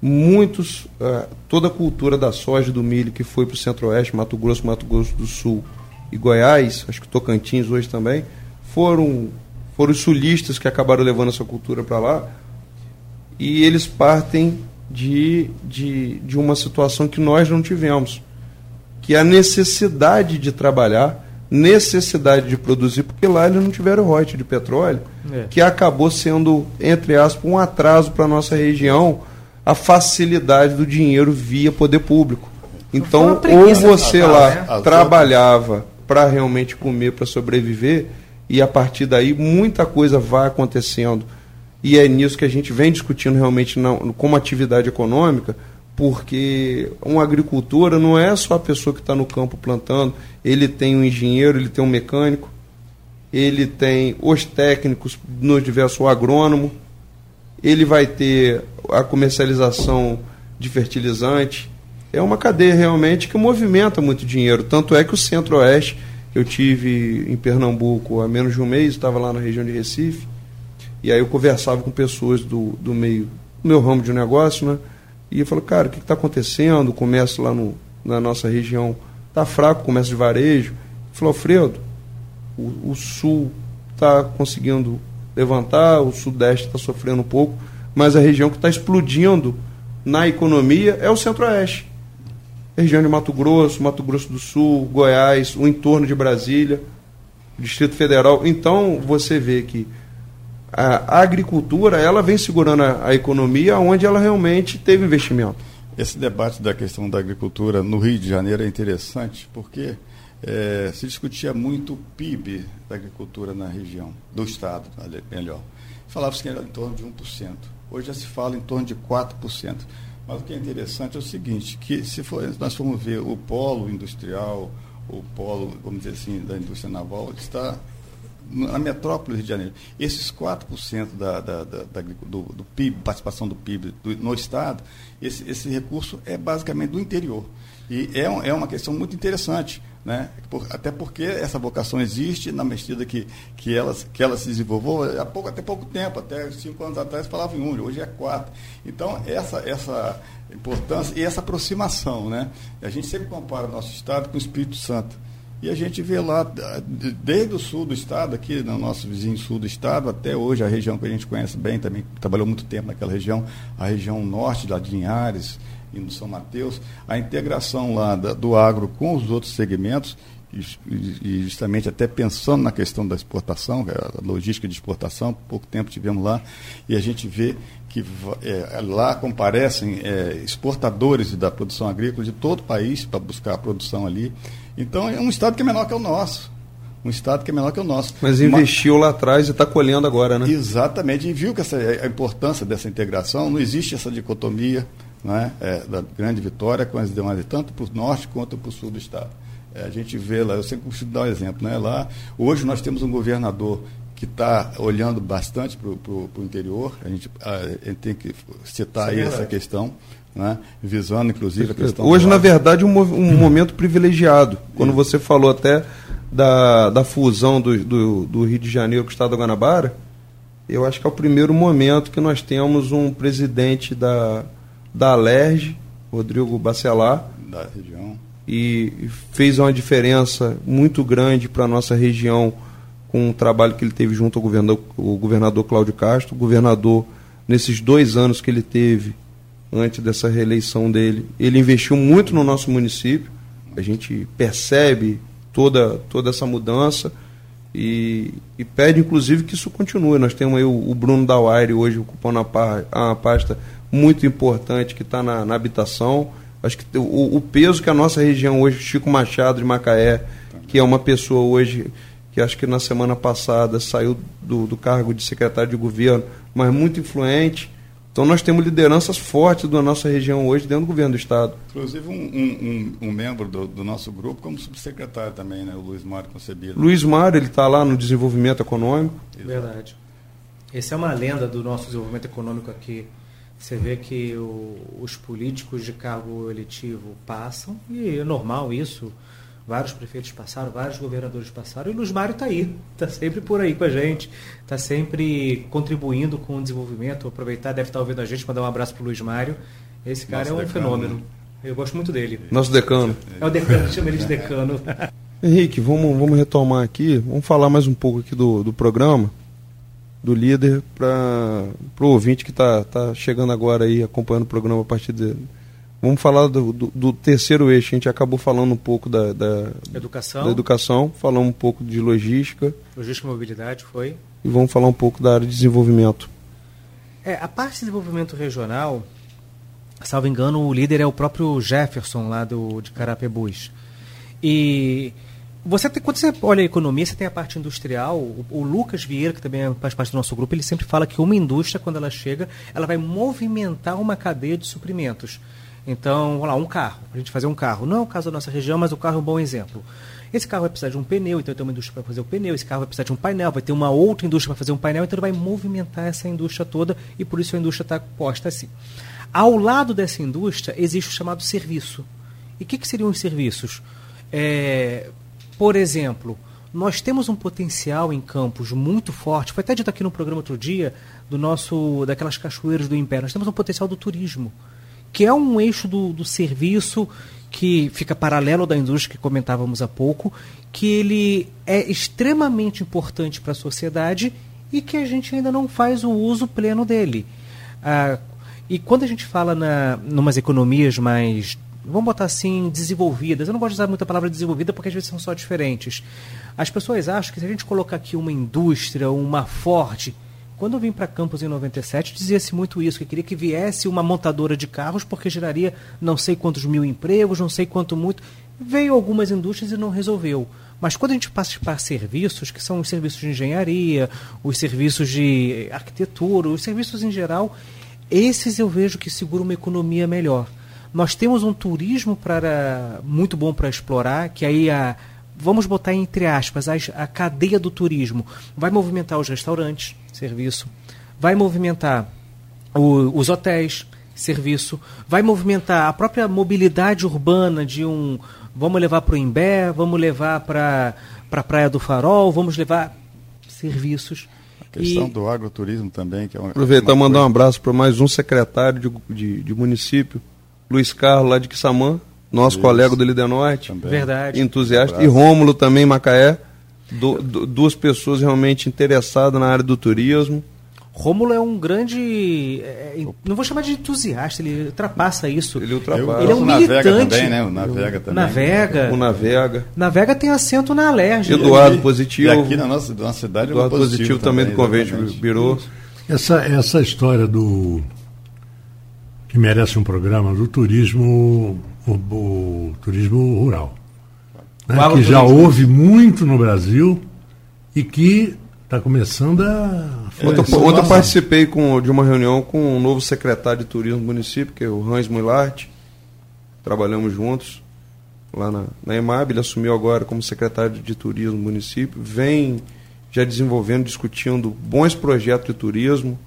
S2: muitos, uh, toda a cultura da soja e do milho que foi para o Centro-Oeste, Mato Grosso, Mato Grosso do Sul e Goiás, acho que Tocantins hoje também, foram, foram os sulistas que acabaram levando essa cultura para lá. E eles partem de, de, de uma situação que nós não tivemos, que é a necessidade de trabalhar, necessidade de produzir, porque lá eles não tiveram royalties de petróleo, é. que acabou sendo, entre aspas, um atraso para a nossa região, a facilidade do dinheiro via poder público. Então, ou você lá né? trabalhava para realmente comer, para sobreviver, e a partir daí muita coisa vai acontecendo. E é nisso que a gente vem discutindo realmente na, como atividade econômica, porque uma agricultura não é só a pessoa que está no campo plantando, ele tem um engenheiro, ele tem um mecânico, ele tem os técnicos nos diversos agrônomo, ele vai ter a comercialização de fertilizante. É uma cadeia realmente que movimenta muito dinheiro. Tanto é que o Centro-Oeste eu tive em Pernambuco há menos de um mês, estava lá na região de Recife, e aí eu conversava com pessoas do, do meio, do meu ramo de negócio, né? E falei, cara, o que está acontecendo? O comércio lá no, na nossa região está fraco, o comércio de varejo. Ele falou, Alfredo, o, o sul está conseguindo levantar, o sudeste está sofrendo um pouco, mas a região que está explodindo na economia é o centro-oeste região de Mato Grosso, Mato Grosso do Sul, Goiás, o entorno de Brasília, Distrito Federal. Então você vê que a agricultura ela vem segurando a, a economia onde ela realmente teve investimento.
S4: Esse debate da questão da agricultura no Rio de Janeiro é interessante porque é, se discutia muito o PIB da agricultura na região, do Estado, melhor. Falava-se que era em torno de 1%. Hoje já se fala em torno de 4%. Mas o que é interessante é o seguinte, que se for, nós formos ver o polo industrial, o polo, vamos dizer assim, da indústria naval, está na metrópole do Rio de Janeiro. Esses 4% da, da, da, da do, do, PIB, participação do PIB do, no Estado, esse, esse recurso é basicamente do interior. E é, um, é uma questão muito interessante. Né? Por, até porque essa vocação existe na medida que, que, ela, que ela se desenvolveu há pouco, até pouco tempo, até cinco anos atrás falava em um, hoje é quatro. Então, essa, essa importância e essa aproximação, né? A gente sempre compara o nosso estado com o Espírito Santo. E a gente vê lá, desde o sul do estado, aqui no nosso vizinho sul do estado, até hoje, a região que a gente conhece bem, também trabalhou muito tempo naquela região, a região norte, lá de Linhares, e no São Mateus, a integração lá da, do agro com os outros segmentos, e, justamente até pensando na questão da exportação, é a logística de exportação, pouco tempo tivemos lá, e a gente vê que é, lá comparecem é, exportadores da produção agrícola de todo o país para buscar a produção ali. Então é um estado que é menor que o nosso. um estado que é menor que o nosso.
S2: Mas investiu lá atrás e está colhendo agora, né?
S4: Exatamente, e viu que essa, a importância dessa integração, não existe essa dicotomia né, é, da grande vitória com as demais, tanto para o norte quanto para o sul do estado. É, a gente vê lá, eu sempre costumo dar um exemplo, né? Lá, hoje nós temos um governador que está olhando bastante para o interior, a gente, a, a gente, tem que citar aí essa questão. Né? visando inclusive a questão.
S2: Hoje, na verdade, um, um momento privilegiado. Quando você falou até da, da fusão do, do, do, Rio de Janeiro com o Estado da Guanabara, eu acho que é o primeiro momento que nós temos um presidente da, da Alerj, Rodrigo Bacelar,
S4: da região,
S2: e fez uma diferença muito grande para a nossa região com o trabalho que ele teve junto ao governador, o governador Cláudio Castro. O governador, nesses dois anos que ele teve, antes dessa reeleição dele, ele investiu muito no nosso município. A gente percebe toda, toda essa mudança e, e pede, inclusive, que isso continue. Nós temos aí o, o Bruno Dawaire hoje ocupando a, uma pasta muito importante que está na, na, habitação. Acho que o, o, peso que a nossa região hoje, Chico Machado de Macaé, que é uma pessoa hoje que acho que na semana passada saiu do, do cargo de secretário de governo, mas muito influente, então nós temos lideranças fortes da nossa região hoje dentro do governo do Estado.
S4: Inclusive um, um, um membro do, do, nosso grupo como subsecretário também, né? o Luiz Mário Concebido.
S2: Luiz Mário, ele está lá no desenvolvimento econômico.
S3: Verdade. Essa é uma lenda do nosso desenvolvimento econômico aqui. Você vê que o, os políticos de cargo eletivo passam, e é normal isso Vários prefeitos passaram, vários governadores passaram, e o Luiz Mário está aí, está sempre por aí com a gente, está sempre contribuindo com o desenvolvimento. Aproveitar, deve estar tá ouvindo a gente, mandar um abraço para o Luiz Mário. Esse cara Nosso é um decano, fenômeno. Né? Eu gosto muito dele.
S2: Nosso decano.
S3: É o decano, chama ele de decano.
S2: Henrique, vamos, vamos retomar aqui, vamos falar mais um pouco aqui do, do programa, do líder, para o ouvinte que está tá chegando agora aí, acompanhando o programa a partir dele Vamos falar do, do, do, terceiro eixo. A gente acabou falando um pouco da, da,
S3: educação.
S2: da educação, falamos um pouco de logística.
S3: Logística e mobilidade foi.
S2: E vamos falar um pouco da área de desenvolvimento.
S3: É, a parte de desenvolvimento regional, salvo engano, o líder é o próprio Jefferson lá do, de Carapebus. E você tem, quando você olha a economia, você tem a parte industrial. O, o, Lucas Vieira, que também faz parte do nosso grupo, ele sempre fala que uma indústria, quando ela chega, ela vai movimentar uma cadeia de suprimentos. Então, vamos lá, um carro, a gente fazer um carro. Não é o caso da nossa região, mas o carro é um bom exemplo. Esse carro vai precisar de um pneu, então tem uma indústria para fazer o pneu. Esse carro vai precisar de um painel, vai ter uma outra indústria para fazer um painel, então ele vai movimentar essa indústria toda e por isso a indústria está posta assim. Ao lado dessa indústria existe o chamado serviço. E o que, que seriam os serviços? É, por exemplo, nós temos um potencial em campos muito forte. Foi até dito aqui no programa outro dia do nosso daquelas cachoeiras do Império. Nós temos um potencial do turismo que é um eixo do, do serviço que fica paralelo da indústria que comentávamos há pouco, que ele é extremamente importante para a sociedade e que a gente ainda não faz o uso pleno dele. Ah, e quando a gente fala na numas economias mais, vamos botar assim, desenvolvidas, eu não gosto de usar muita palavra desenvolvida porque às vezes são só diferentes. As pessoas acham que se a gente colocar aqui uma indústria, uma forte, quando eu vim para Campos em 97, dizia-se muito isso, que queria que viesse uma montadora de carros porque geraria não sei quantos mil empregos, não sei quanto muito. Veio algumas indústrias e não resolveu. Mas quando a gente passa para serviços, que são os serviços de engenharia, os serviços de arquitetura, os serviços em geral, esses eu vejo que seguram uma economia melhor. Nós temos um turismo para muito bom para explorar, que aí a, vamos botar entre aspas, a, a cadeia do turismo vai movimentar os restaurantes, serviço, vai movimentar o, os hotéis, serviço, vai movimentar a própria mobilidade urbana de um. Vamos levar para o Imbé, vamos levar para a Praia do Farol, vamos levar serviços.
S4: A questão e... do agroturismo também, que é uma.
S2: Aproveitar e mandar um abraço para mais um secretário de, de, de, município, Luiz Carlos, lá de Quissamã, nosso Isso. colega do Líder Norte.
S3: Também. Verdade.
S2: Entusiasta. Um e Rômulo também, Macaé do, do, duas pessoas realmente interessadas na área do turismo.
S3: Rômulo é um grande. É, não vou chamar de entusiasta, ele ultrapassa isso.
S2: Ele ultrapassa.
S3: Ele é um militante.
S4: Também, né? O Navega também.
S3: Navega.
S2: O Navega.
S3: Navega tem assento na Alerj.
S2: Eduardo Positivo. E
S4: aqui na nossa, na nossa cidade
S2: Eduardo
S4: é um positivo,
S2: positivo também, do Convente Birô.
S1: Essa, essa história do. Que merece um programa do turismo, o, o turismo rural. né, que já houve muito no Brasil e que está começando a.
S2: Ontem, ontem eu participei com, de uma reunião com o novo secretário de turismo do município, que é o Hans Mullart. Trabalhamos juntos lá na, na EMAB. Ele assumiu agora como secretário de turismo do município. Vem já desenvolvendo, discutindo bons projetos de turismo,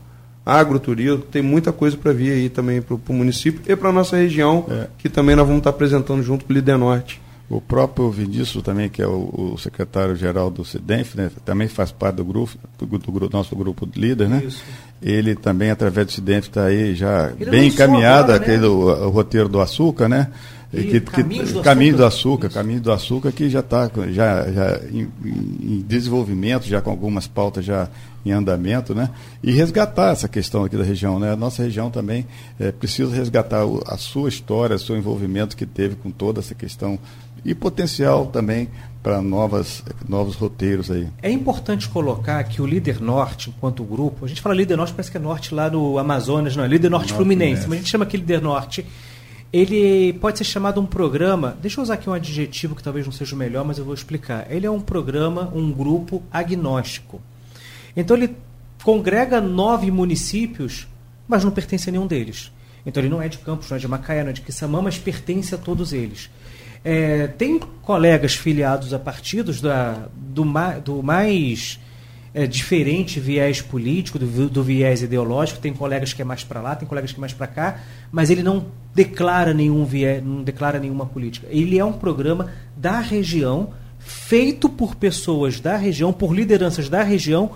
S2: agroturismo. Tem muita coisa para vir aí também para o município e para a nossa região, é. que também nós vamos estar apresentando junto com o Líder Norte.
S4: O próprio Vinícius também, que é o, o secretário-geral do CIDENF, né, também faz parte do grupo, do, do, nosso grupo de líder, né? Isso. Ele também, através do CIDENF, está aí já Ele bem encaminhado, agora, aquele, né? o, o, roteiro do açúcar, né?
S3: Que, caminho, do
S4: caminho do açúcar, caminho do açúcar que já está já, já em, em, desenvolvimento, já com algumas pautas já em andamento, né? E resgatar essa questão aqui da região, né? A nossa região também é, precisa resgatar a sua história, o seu envolvimento que teve com toda essa questão e potencial também para novas, novos roteiros aí.
S3: É importante colocar que o Líder Norte, enquanto grupo, a gente fala Líder Norte, parece que é Norte lá no Amazonas, não é Líder Norte, Norte Fluminense, mas a gente chama aqui Líder Norte. Ele pode ser chamado um programa, deixa eu usar aqui um adjetivo que talvez não seja o melhor, mas eu vou explicar. Ele é um programa, um grupo agnóstico. Então ele congrega nove municípios, mas não pertence a nenhum deles. Então ele não é de Campos, não é de Macaé, não é de Quissamã, mas pertence a todos eles. É, tem colegas filiados a partidos da, do, do mais é, diferente viés político, do, do, viés ideológico. Tem colegas que é mais para lá, tem colegas que é mais para cá, mas ele não declara nenhum viés, não declara nenhuma política. Ele é um programa da região, feito por pessoas da região, por lideranças da região,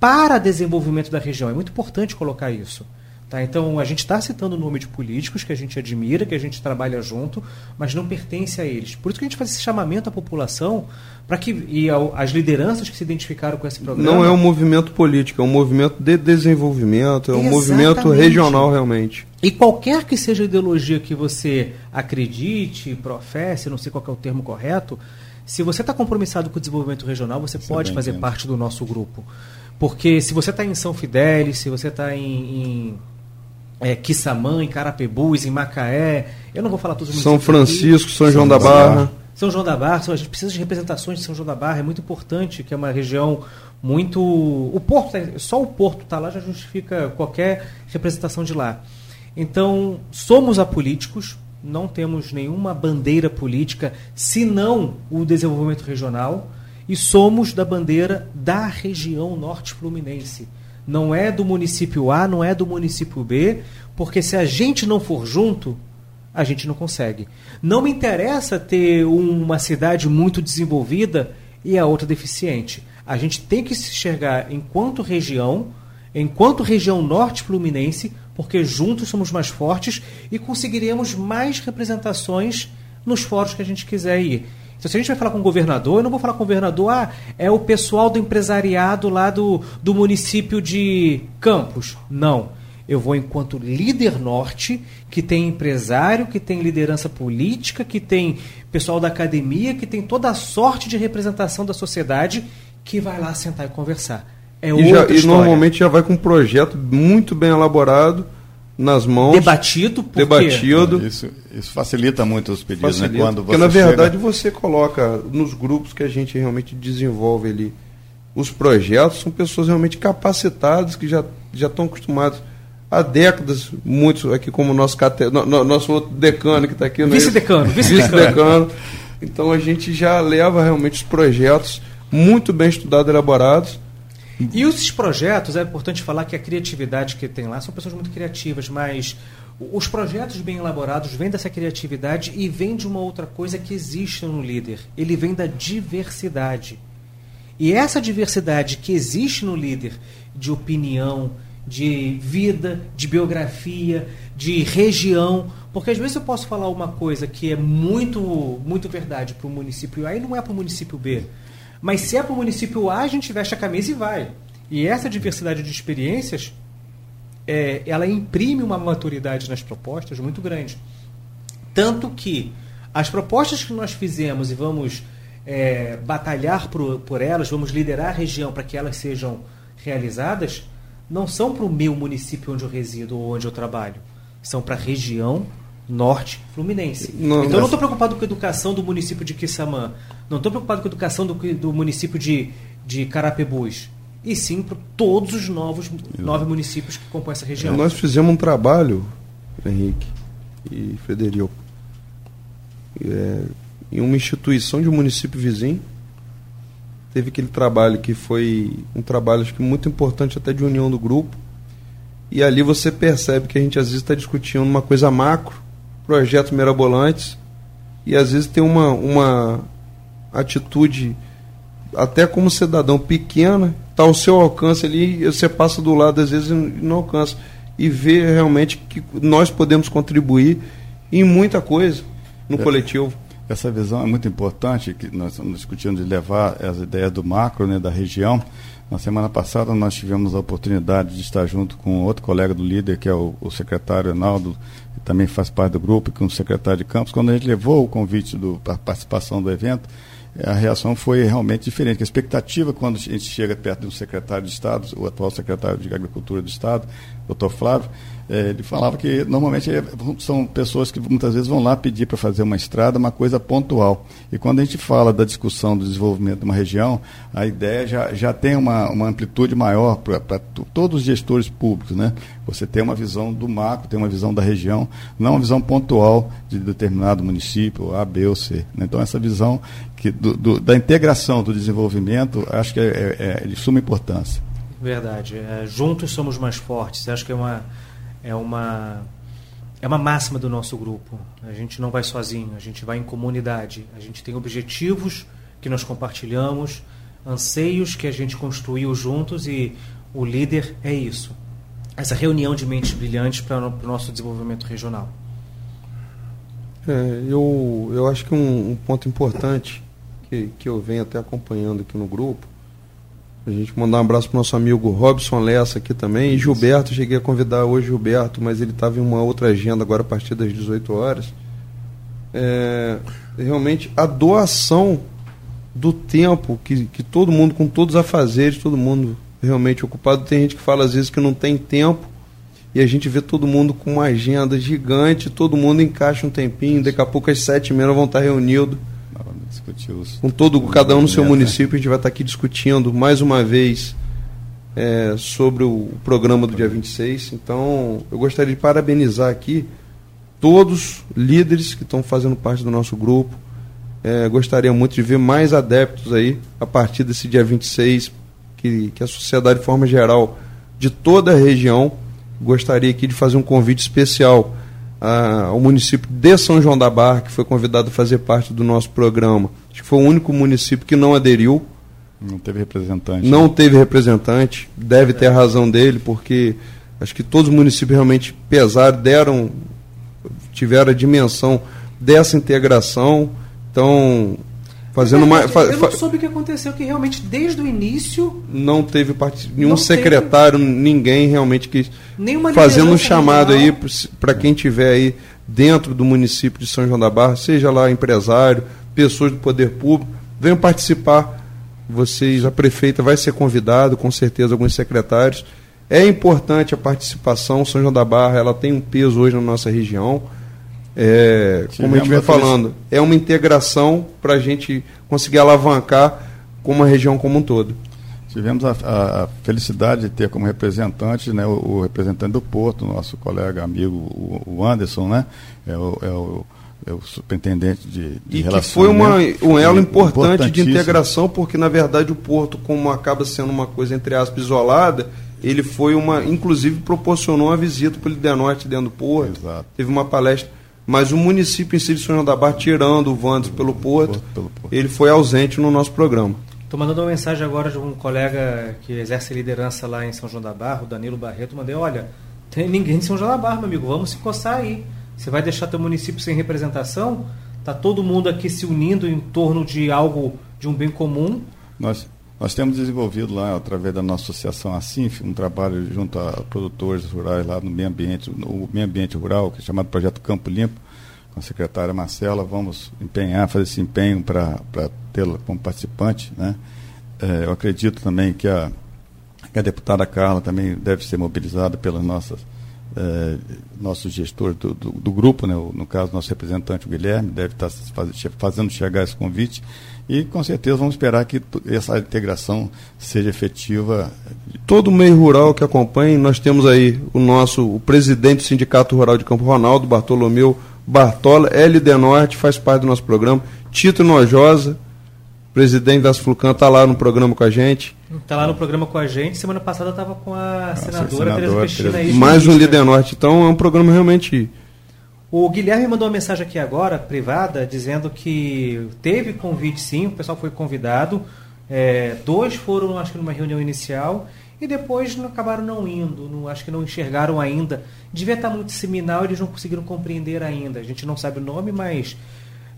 S3: para desenvolvimento da região. É muito importante colocar isso. Tá? Então, a gente está citando o nome de políticos que a gente admira, que a gente trabalha junto, mas não pertence a eles. Por isso que a gente faz esse chamamento à população para que e ao, as lideranças que se identificaram com esse programa.
S2: Não é um movimento político, é um movimento de desenvolvimento, é um Exatamente. movimento regional realmente.
S3: E qualquer que seja a ideologia que você acredite, professe, não sei qual é o termo correto, se você está compromissado com o desenvolvimento regional, você, você pode fazer entendo. parte do nosso grupo. Porque se você está em São Fidélis, se você está em, em é, Quissamã, em Carapebus, em Macaé. Eu não vou falar todos os
S2: São Francisco, aqui. São João da Barra.
S3: São João da Barra, a gente precisa de representações de São João da Barra, é muito importante, que é uma região muito. O porto, tá, só o porto está lá já justifica qualquer representação de lá. Então, somos apolíticos, não temos nenhuma bandeira política, senão o desenvolvimento regional, e somos da bandeira da região norte fluminense não é do município A, não é do município B, porque se a gente não for junto, a gente não consegue. Não me interessa ter uma cidade muito desenvolvida e a outra deficiente. A gente tem que se enxergar enquanto região, enquanto região norte fluminense, porque juntos somos mais fortes e conseguiremos mais representações nos fóruns que a gente quiser ir. Então, se a gente vai falar com o governador, eu não vou falar com o governador, ah, é o pessoal do empresariado lá do, do município de Campos. Não. Eu vou enquanto líder norte, que tem empresário, que tem liderança política, que tem pessoal da academia, que tem toda a sorte de representação da sociedade, que vai lá sentar e conversar.
S2: É e, já, e normalmente já vai com um projeto muito bem elaborado nas mãos.
S3: Debatido,
S2: por debatido.
S4: Isso, isso facilita muito os pedidos,
S2: né? facilita, né? Quando porque na verdade chega... você coloca nos grupos que a gente realmente desenvolve ali os projetos, são pessoas realmente capacitadas que já, já estão acostumadas há décadas, muitos aqui como o nosso, cate... no, nosso outro decano que está aqui.
S3: Né? Vice-decano,
S2: vice-decano. Vice então a gente já leva realmente os projetos muito bem estudados, elaborados
S3: e esses projetos, é importante falar que a criatividade que tem lá são pessoas muito criativas, mas os projetos bem elaborados vêm dessa criatividade e vêm de uma outra coisa que existe no líder. Ele vem da diversidade. E essa diversidade que existe no líder, de opinião, de vida, de biografia, de região, porque às vezes eu posso falar uma coisa que é muito muito verdade para o município A e não é para o município B. Mas se é para o município A, a gente veste a camisa e vai. E essa diversidade de experiências, é, ela imprime uma maturidade nas propostas muito grande. Tanto que as propostas que nós fizemos e vamos é, batalhar por, por elas, vamos liderar a região para que elas sejam realizadas, não são para o meu município onde eu resido ou onde eu trabalho. São para a região Norte Fluminense.
S2: Não,
S3: então eu não estou preocupado com a educação do município de Quissamã. Não estou preocupado com a educação do, do município de, de Carapebus. E sim para todos os novos nove municípios que compõem essa região.
S2: Nós fizemos um trabalho, Henrique e Frederico, é, em uma instituição de um município vizinho. Teve aquele trabalho que foi um trabalho acho que muito importante até de união do grupo. E ali você percebe que a gente às vezes está discutindo uma coisa macro, projetos mirabolantes, e às vezes tem uma, uma atitude, até como cidadão pequena, está ao seu alcance ali, você passa do lado às vezes e não alcança. E vê realmente que nós podemos contribuir em muita coisa no
S4: É.
S2: coletivo.
S4: Essa visão é muito importante, que nós estamos discutindo de levar as ideias do macro, né, da região. Na semana passada nós tivemos a oportunidade de estar junto com outro colega do líder, que é o, o secretário Arnaldo, que também faz parte do grupo, e com o secretário de campos. Quando a gente levou o convite para a participação do evento, a reação foi realmente diferente. A expectativa, quando a gente chega perto de um secretário de Estado, o atual secretário de Agricultura do Estado, doutor Flávio, ele falava que normalmente eh, são pessoas que muitas vezes vão lá pedir para fazer uma estrada, uma coisa pontual. E quando a gente fala da discussão do desenvolvimento de uma região, a ideia já, já tem uma, uma amplitude maior para todos os gestores públicos. Né? Você tem uma visão do macro, tem uma visão da região, não uma visão pontual de determinado município, A, B ou C. né? Então, essa visão que do, do- da integração do desenvolvimento, acho que é, é- é de suma importância.
S3: Verdade. É, juntos somos mais fortes. Acho que é uma, é uma é uma máxima do nosso grupo. A gente não vai sozinho, a gente vai em comunidade. A gente tem objetivos que nós compartilhamos, anseios que a gente construiu juntos e o líder é isso. Essa reunião de mentes brilhantes para o nosso desenvolvimento regional.
S2: É, eu, eu acho que um, um ponto importante que, que eu venho até acompanhando aqui no grupo, a gente mandar um abraço para o nosso amigo Robson Lessa aqui também, e Gilberto, cheguei a convidar hoje o Gilberto, mas ele estava em uma outra agenda agora a partir das 18 horas. É, realmente a doação do tempo que, que todo mundo, com todos os afazeres, todo mundo realmente ocupado, tem gente que fala às vezes que não tem tempo, e a gente vê todo mundo com uma agenda gigante, todo mundo encaixa um tempinho, daqui a pouco às sete e meia vão estar reunidos
S4: discutir os-
S2: com todo cada um no seu
S4: É,
S2: município. A gente vai estar aqui discutindo mais uma vez é, sobre o programa do dia 26. Então, eu gostaria de parabenizar aqui todos os líderes que estão fazendo parte do nosso grupo. É, gostaria muito de ver mais adeptos aí a partir desse dia 26, que, que a sociedade, de forma geral, de toda a região, gostaria aqui de fazer um convite especial a- ao município de São João da Barra, que foi convidado a fazer parte do nosso programa. Acho que foi o único município que não aderiu,
S4: Não teve representante.
S2: não teve representante, deve ter a razão dele, porque acho que todos os municípios realmente pesaram, deram, tiveram a dimensão dessa integração. Então, fazendo
S3: É
S2: uma.
S3: verdade,
S2: fa-
S3: eu não soube o que aconteceu, que realmente desde o início,
S2: não teve part... nenhum
S3: Não teve.
S2: secretário, ninguém realmente que
S3: nenhuma
S2: fazendo um chamado aí
S3: regional-
S2: para quem tiver aí dentro do município de São João da Barra, seja lá empresário, pessoas do poder público, venham participar. Vocês, a prefeita vai ser convidado, com certeza alguns secretários. É importante a participação. São João da Barra, ela tem um peso hoje na nossa região. É, como a gente vem
S4: Tivemos a
S2: falando, é uma integração para a gente conseguir alavancar como a região como um todo.
S4: Tivemos a, a- felicidade de ter como representante né, o, o representante do Porto, nosso colega amigo o, o Anderson, né? É o, é o, é o superintendente de, de
S2: E que foi uma, um elo importante de integração, porque na verdade o Porto, como acaba sendo uma coisa entre aspas isolada, ele foi uma, inclusive proporcionou uma visita para o Líder Norte dentro do Porto,
S4: Exato.
S2: teve uma palestra, mas o município em si de São João da Barra, tirando o Vandes pelo Porto,
S4: Porto, pelo Porto.
S2: ele foi ausente no nosso programa.
S3: Estou mandando uma mensagem agora de um colega que exerce liderança lá em São João da Barra, o Danilo Barreto. Mandei: olha, tem ninguém de São João da Barra, meu amigo, vamos se coçar aí. Você vai deixar teu município sem representação? Tá todo mundo aqui se unindo em torno de algo, de um bem comum.
S4: Nós, nós temos desenvolvido lá, através da nossa associação ASINF, um trabalho junto a produtores rurais lá no meio ambiente, no meio ambiente rural, que é chamado Projeto Campo Limpo, com a secretária Marcela. Vamos empenhar, fazer esse empenho para tê-la como participante. Né? Eh, eu acredito também que a, que a deputada Carla também deve ser mobilizada pelas nossas é, nosso gestor do, do, do grupo, né, no caso, nosso representante, o Guilherme, deve estar faz, fazendo chegar esse convite. E com certeza vamos esperar que essa integração seja efetiva.
S2: Todo meio rural que acompanhe, nós temos aí o nosso o presidente do Sindicato Rural de Campo Ronaldo, Bartolomeu Bartola, LD Norte, faz parte do nosso programa. Tito Nojosa, presidente das Flucan, está lá no programa com a gente.
S3: Está lá no programa com a gente. Semana passada estava com a senadora,
S4: senadora
S3: Tereza Cristina.
S4: Tereza-
S3: aí,
S2: Mais um. Líder Norte. Então é um programa realmente.
S3: O Guilherme mandou uma mensagem aqui agora, privada, dizendo que teve convite sim, o pessoal foi convidado. É, dois foram, acho que, numa reunião inicial e depois acabaram não indo, não, acho que não enxergaram ainda. Devia estar muito seminal, eles não conseguiram compreender ainda. A gente não sabe o nome, mas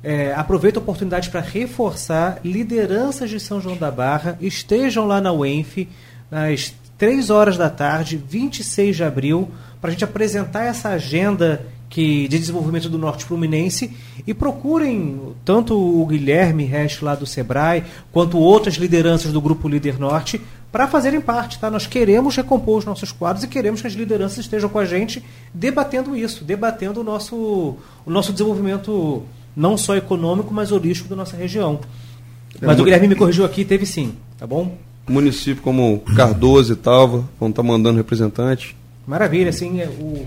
S3: é, aproveito a oportunidade para reforçar lideranças de São João da Barra estejam lá na UENF às 3 horas da tarde, 26 de abril, para a gente apresentar essa agenda que, de desenvolvimento do Norte Fluminense e procurem tanto o Guilherme Resch lá do Sebrae, quanto outras lideranças do Grupo Líder Norte para fazerem parte. Tá? Nós queremos recompor os nossos quadros e queremos que as lideranças estejam com a gente debatendo isso, debatendo o nosso, o nosso desenvolvimento não só econômico, mas holístico da nossa região. Mas o Guilherme me corrigiu aqui, teve sim, tá bom?
S2: Município como Cardoso e Talva vão estar mandando representante.
S3: Maravilha, assim, o...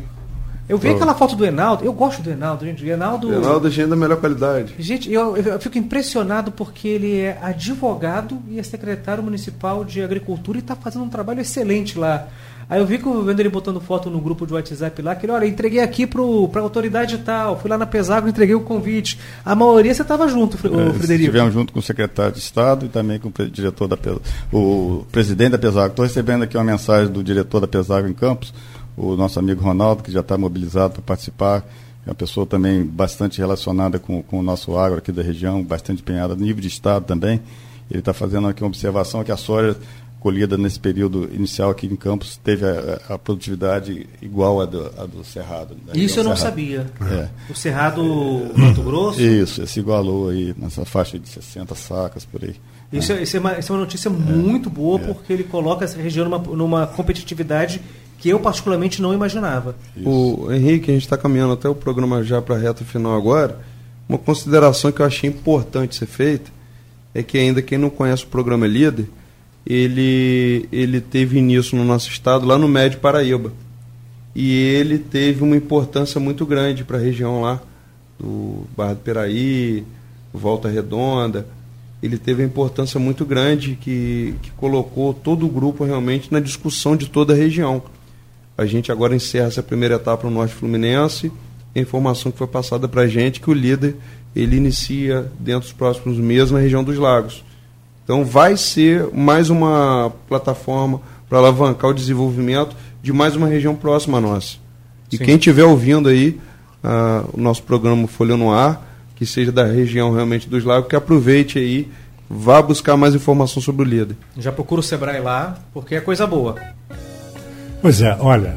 S3: eu vi aquela foto do Enaldo, eu gosto do Enaldo, gente, o Enaldo...
S2: Reinaldo, gente da melhor qualidade.
S3: Gente, eu, eu fico impressionado porque ele é advogado e é secretário municipal de agricultura e está fazendo um trabalho excelente lá. Aí eu vi que vendo ele botando foto no grupo de WhatsApp lá, que ele, olha, entreguei aqui para a autoridade tal, fui lá na Pesago, entreguei o convite. A maioria você estava junto,
S4: É,
S3: Frederico.
S4: Estivemos junto com o secretário de Estado e também com o diretor da Pesago, o presidente da Pesago. Estou recebendo aqui uma mensagem do diretor da Pesago em Campos, o nosso amigo Ronaldo, que já está mobilizado para participar. É uma pessoa também bastante relacionada com, com o nosso agro aqui da região, bastante empenhada, nível de Estado também. Ele está fazendo aqui uma observação que a soja colhida nesse período inicial aqui em Campos teve a, a produtividade igual à do, à do Cerrado. da
S3: Isso eu não
S4: Cerrado.
S3: sabia.
S4: É.
S3: O Cerrado Mato Grosso.
S4: Isso, se igualou aí nessa faixa de 60 sacas por aí.
S3: Isso, é, isso é uma, isso é uma notícia muito boa, porque ele coloca essa região numa, numa competitividade que eu particularmente não imaginava.
S2: O Henrique, a gente está caminhando até o programa já para a reta final agora. Uma consideração que eu achei importante ser feita é que ainda quem não conhece o programa Líder, ele, ele teve início no nosso estado lá no Médio Paraíba. E ele teve uma importância muito grande para a região lá, do Barra do Peraí, Volta Redonda. Ele teve uma importância muito grande que, que colocou todo o grupo realmente na discussão de toda a região. A gente agora encerra essa primeira etapa no Norte Fluminense. A informação que foi passada para a gente que o líder ele inicia dentro dos próximos meses na região dos lagos. Então vai ser mais uma plataforma para alavancar o desenvolvimento de mais uma região próxima a nossa. E
S3: Sim.
S2: quem estiver ouvindo aí ah, o nosso programa Folha no Ar, que seja da região realmente dos lagos, que aproveite aí, vá buscar mais informação sobre o líder.
S3: Já procura o Sebrae lá, porque é coisa boa.
S1: Pois é, olha,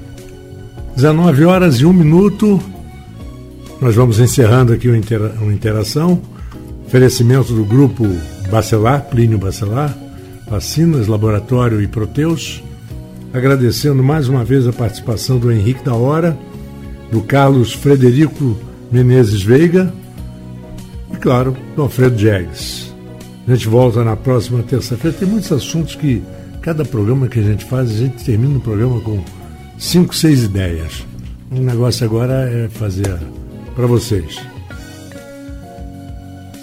S1: 19 horas e um minuto, nós vamos encerrando aqui o intera uma interação. Oferecimento do grupo Bacelar, Plínio Bacelar, Vacinas, Laboratório e Proteus. Agradecendo mais uma vez a participação do Henrique da Hora, do Carlos Frederico Menezes Veiga e, claro, do Alfredo Jegues. A gente volta na próxima terça-feira. Tem muitos assuntos que cada programa que a gente faz, a gente termina o programa com cinco, seis ideias. O negócio agora é fazer para vocês.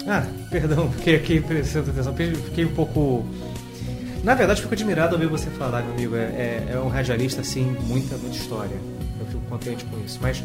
S3: Ah, perdão, fiquei aqui prestando atenção, fiquei um pouco. Na verdade, fico admirado ao ver você falar, meu amigo. É, é, é um radialista, assim, muita, muita história. Eu fico contente com isso. Mas,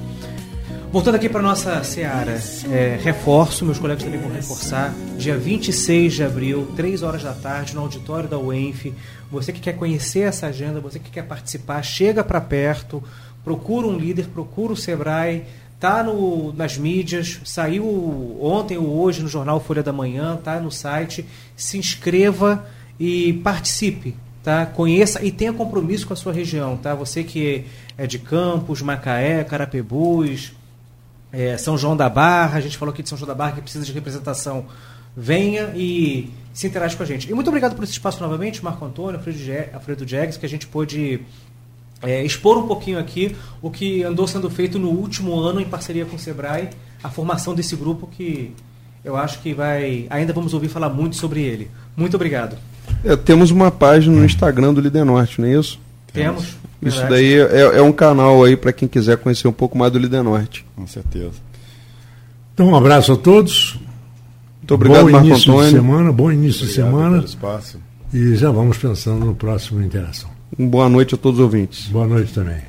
S3: voltando aqui para nossa seara, é, reforço, meus colegas também vão reforçar. Dia 26 de abril, 3 horas da tarde, no auditório da UENF. Você que quer conhecer essa agenda, você que quer participar, chega para perto, procura um líder, procura o Sebrae. Tá no, nas mídias, saiu ontem ou hoje no jornal Folha da Manhã, tá no site. Se inscreva e participe, tá? Conheça e tenha compromisso com a sua região, tá? Você que é de Campos, Macaé, Carapebus, é, São João da Barra, a gente falou aqui de São João da Barra que precisa de representação. Venha e se interage com a gente. E muito obrigado por esse espaço novamente, Marco Antônio, Alfredo Je- Alfredo Jegues, que a gente pôde é, expor um pouquinho aqui o que andou sendo feito no último ano em parceria com o Sebrae, a formação desse grupo que eu acho que vai. Ainda vamos ouvir falar muito sobre ele. Muito obrigado.
S2: É, temos uma página no Instagram do Líder Norte, não é isso?
S3: Temos.
S2: Isso
S3: verdade.
S2: daí é, é um canal aí para quem quiser conhecer um pouco mais do Líder Norte.
S4: Com certeza.
S1: Então, um abraço a todos.
S2: Muito obrigado,
S1: bom
S2: Marco
S1: início de
S2: Antônio.
S1: semana, bom início de
S4: Obrigado
S1: semana.
S4: pelo espaço.
S1: E já vamos pensando no próximo Interação.
S2: Uma boa noite a todos os ouvintes.
S1: Boa noite também.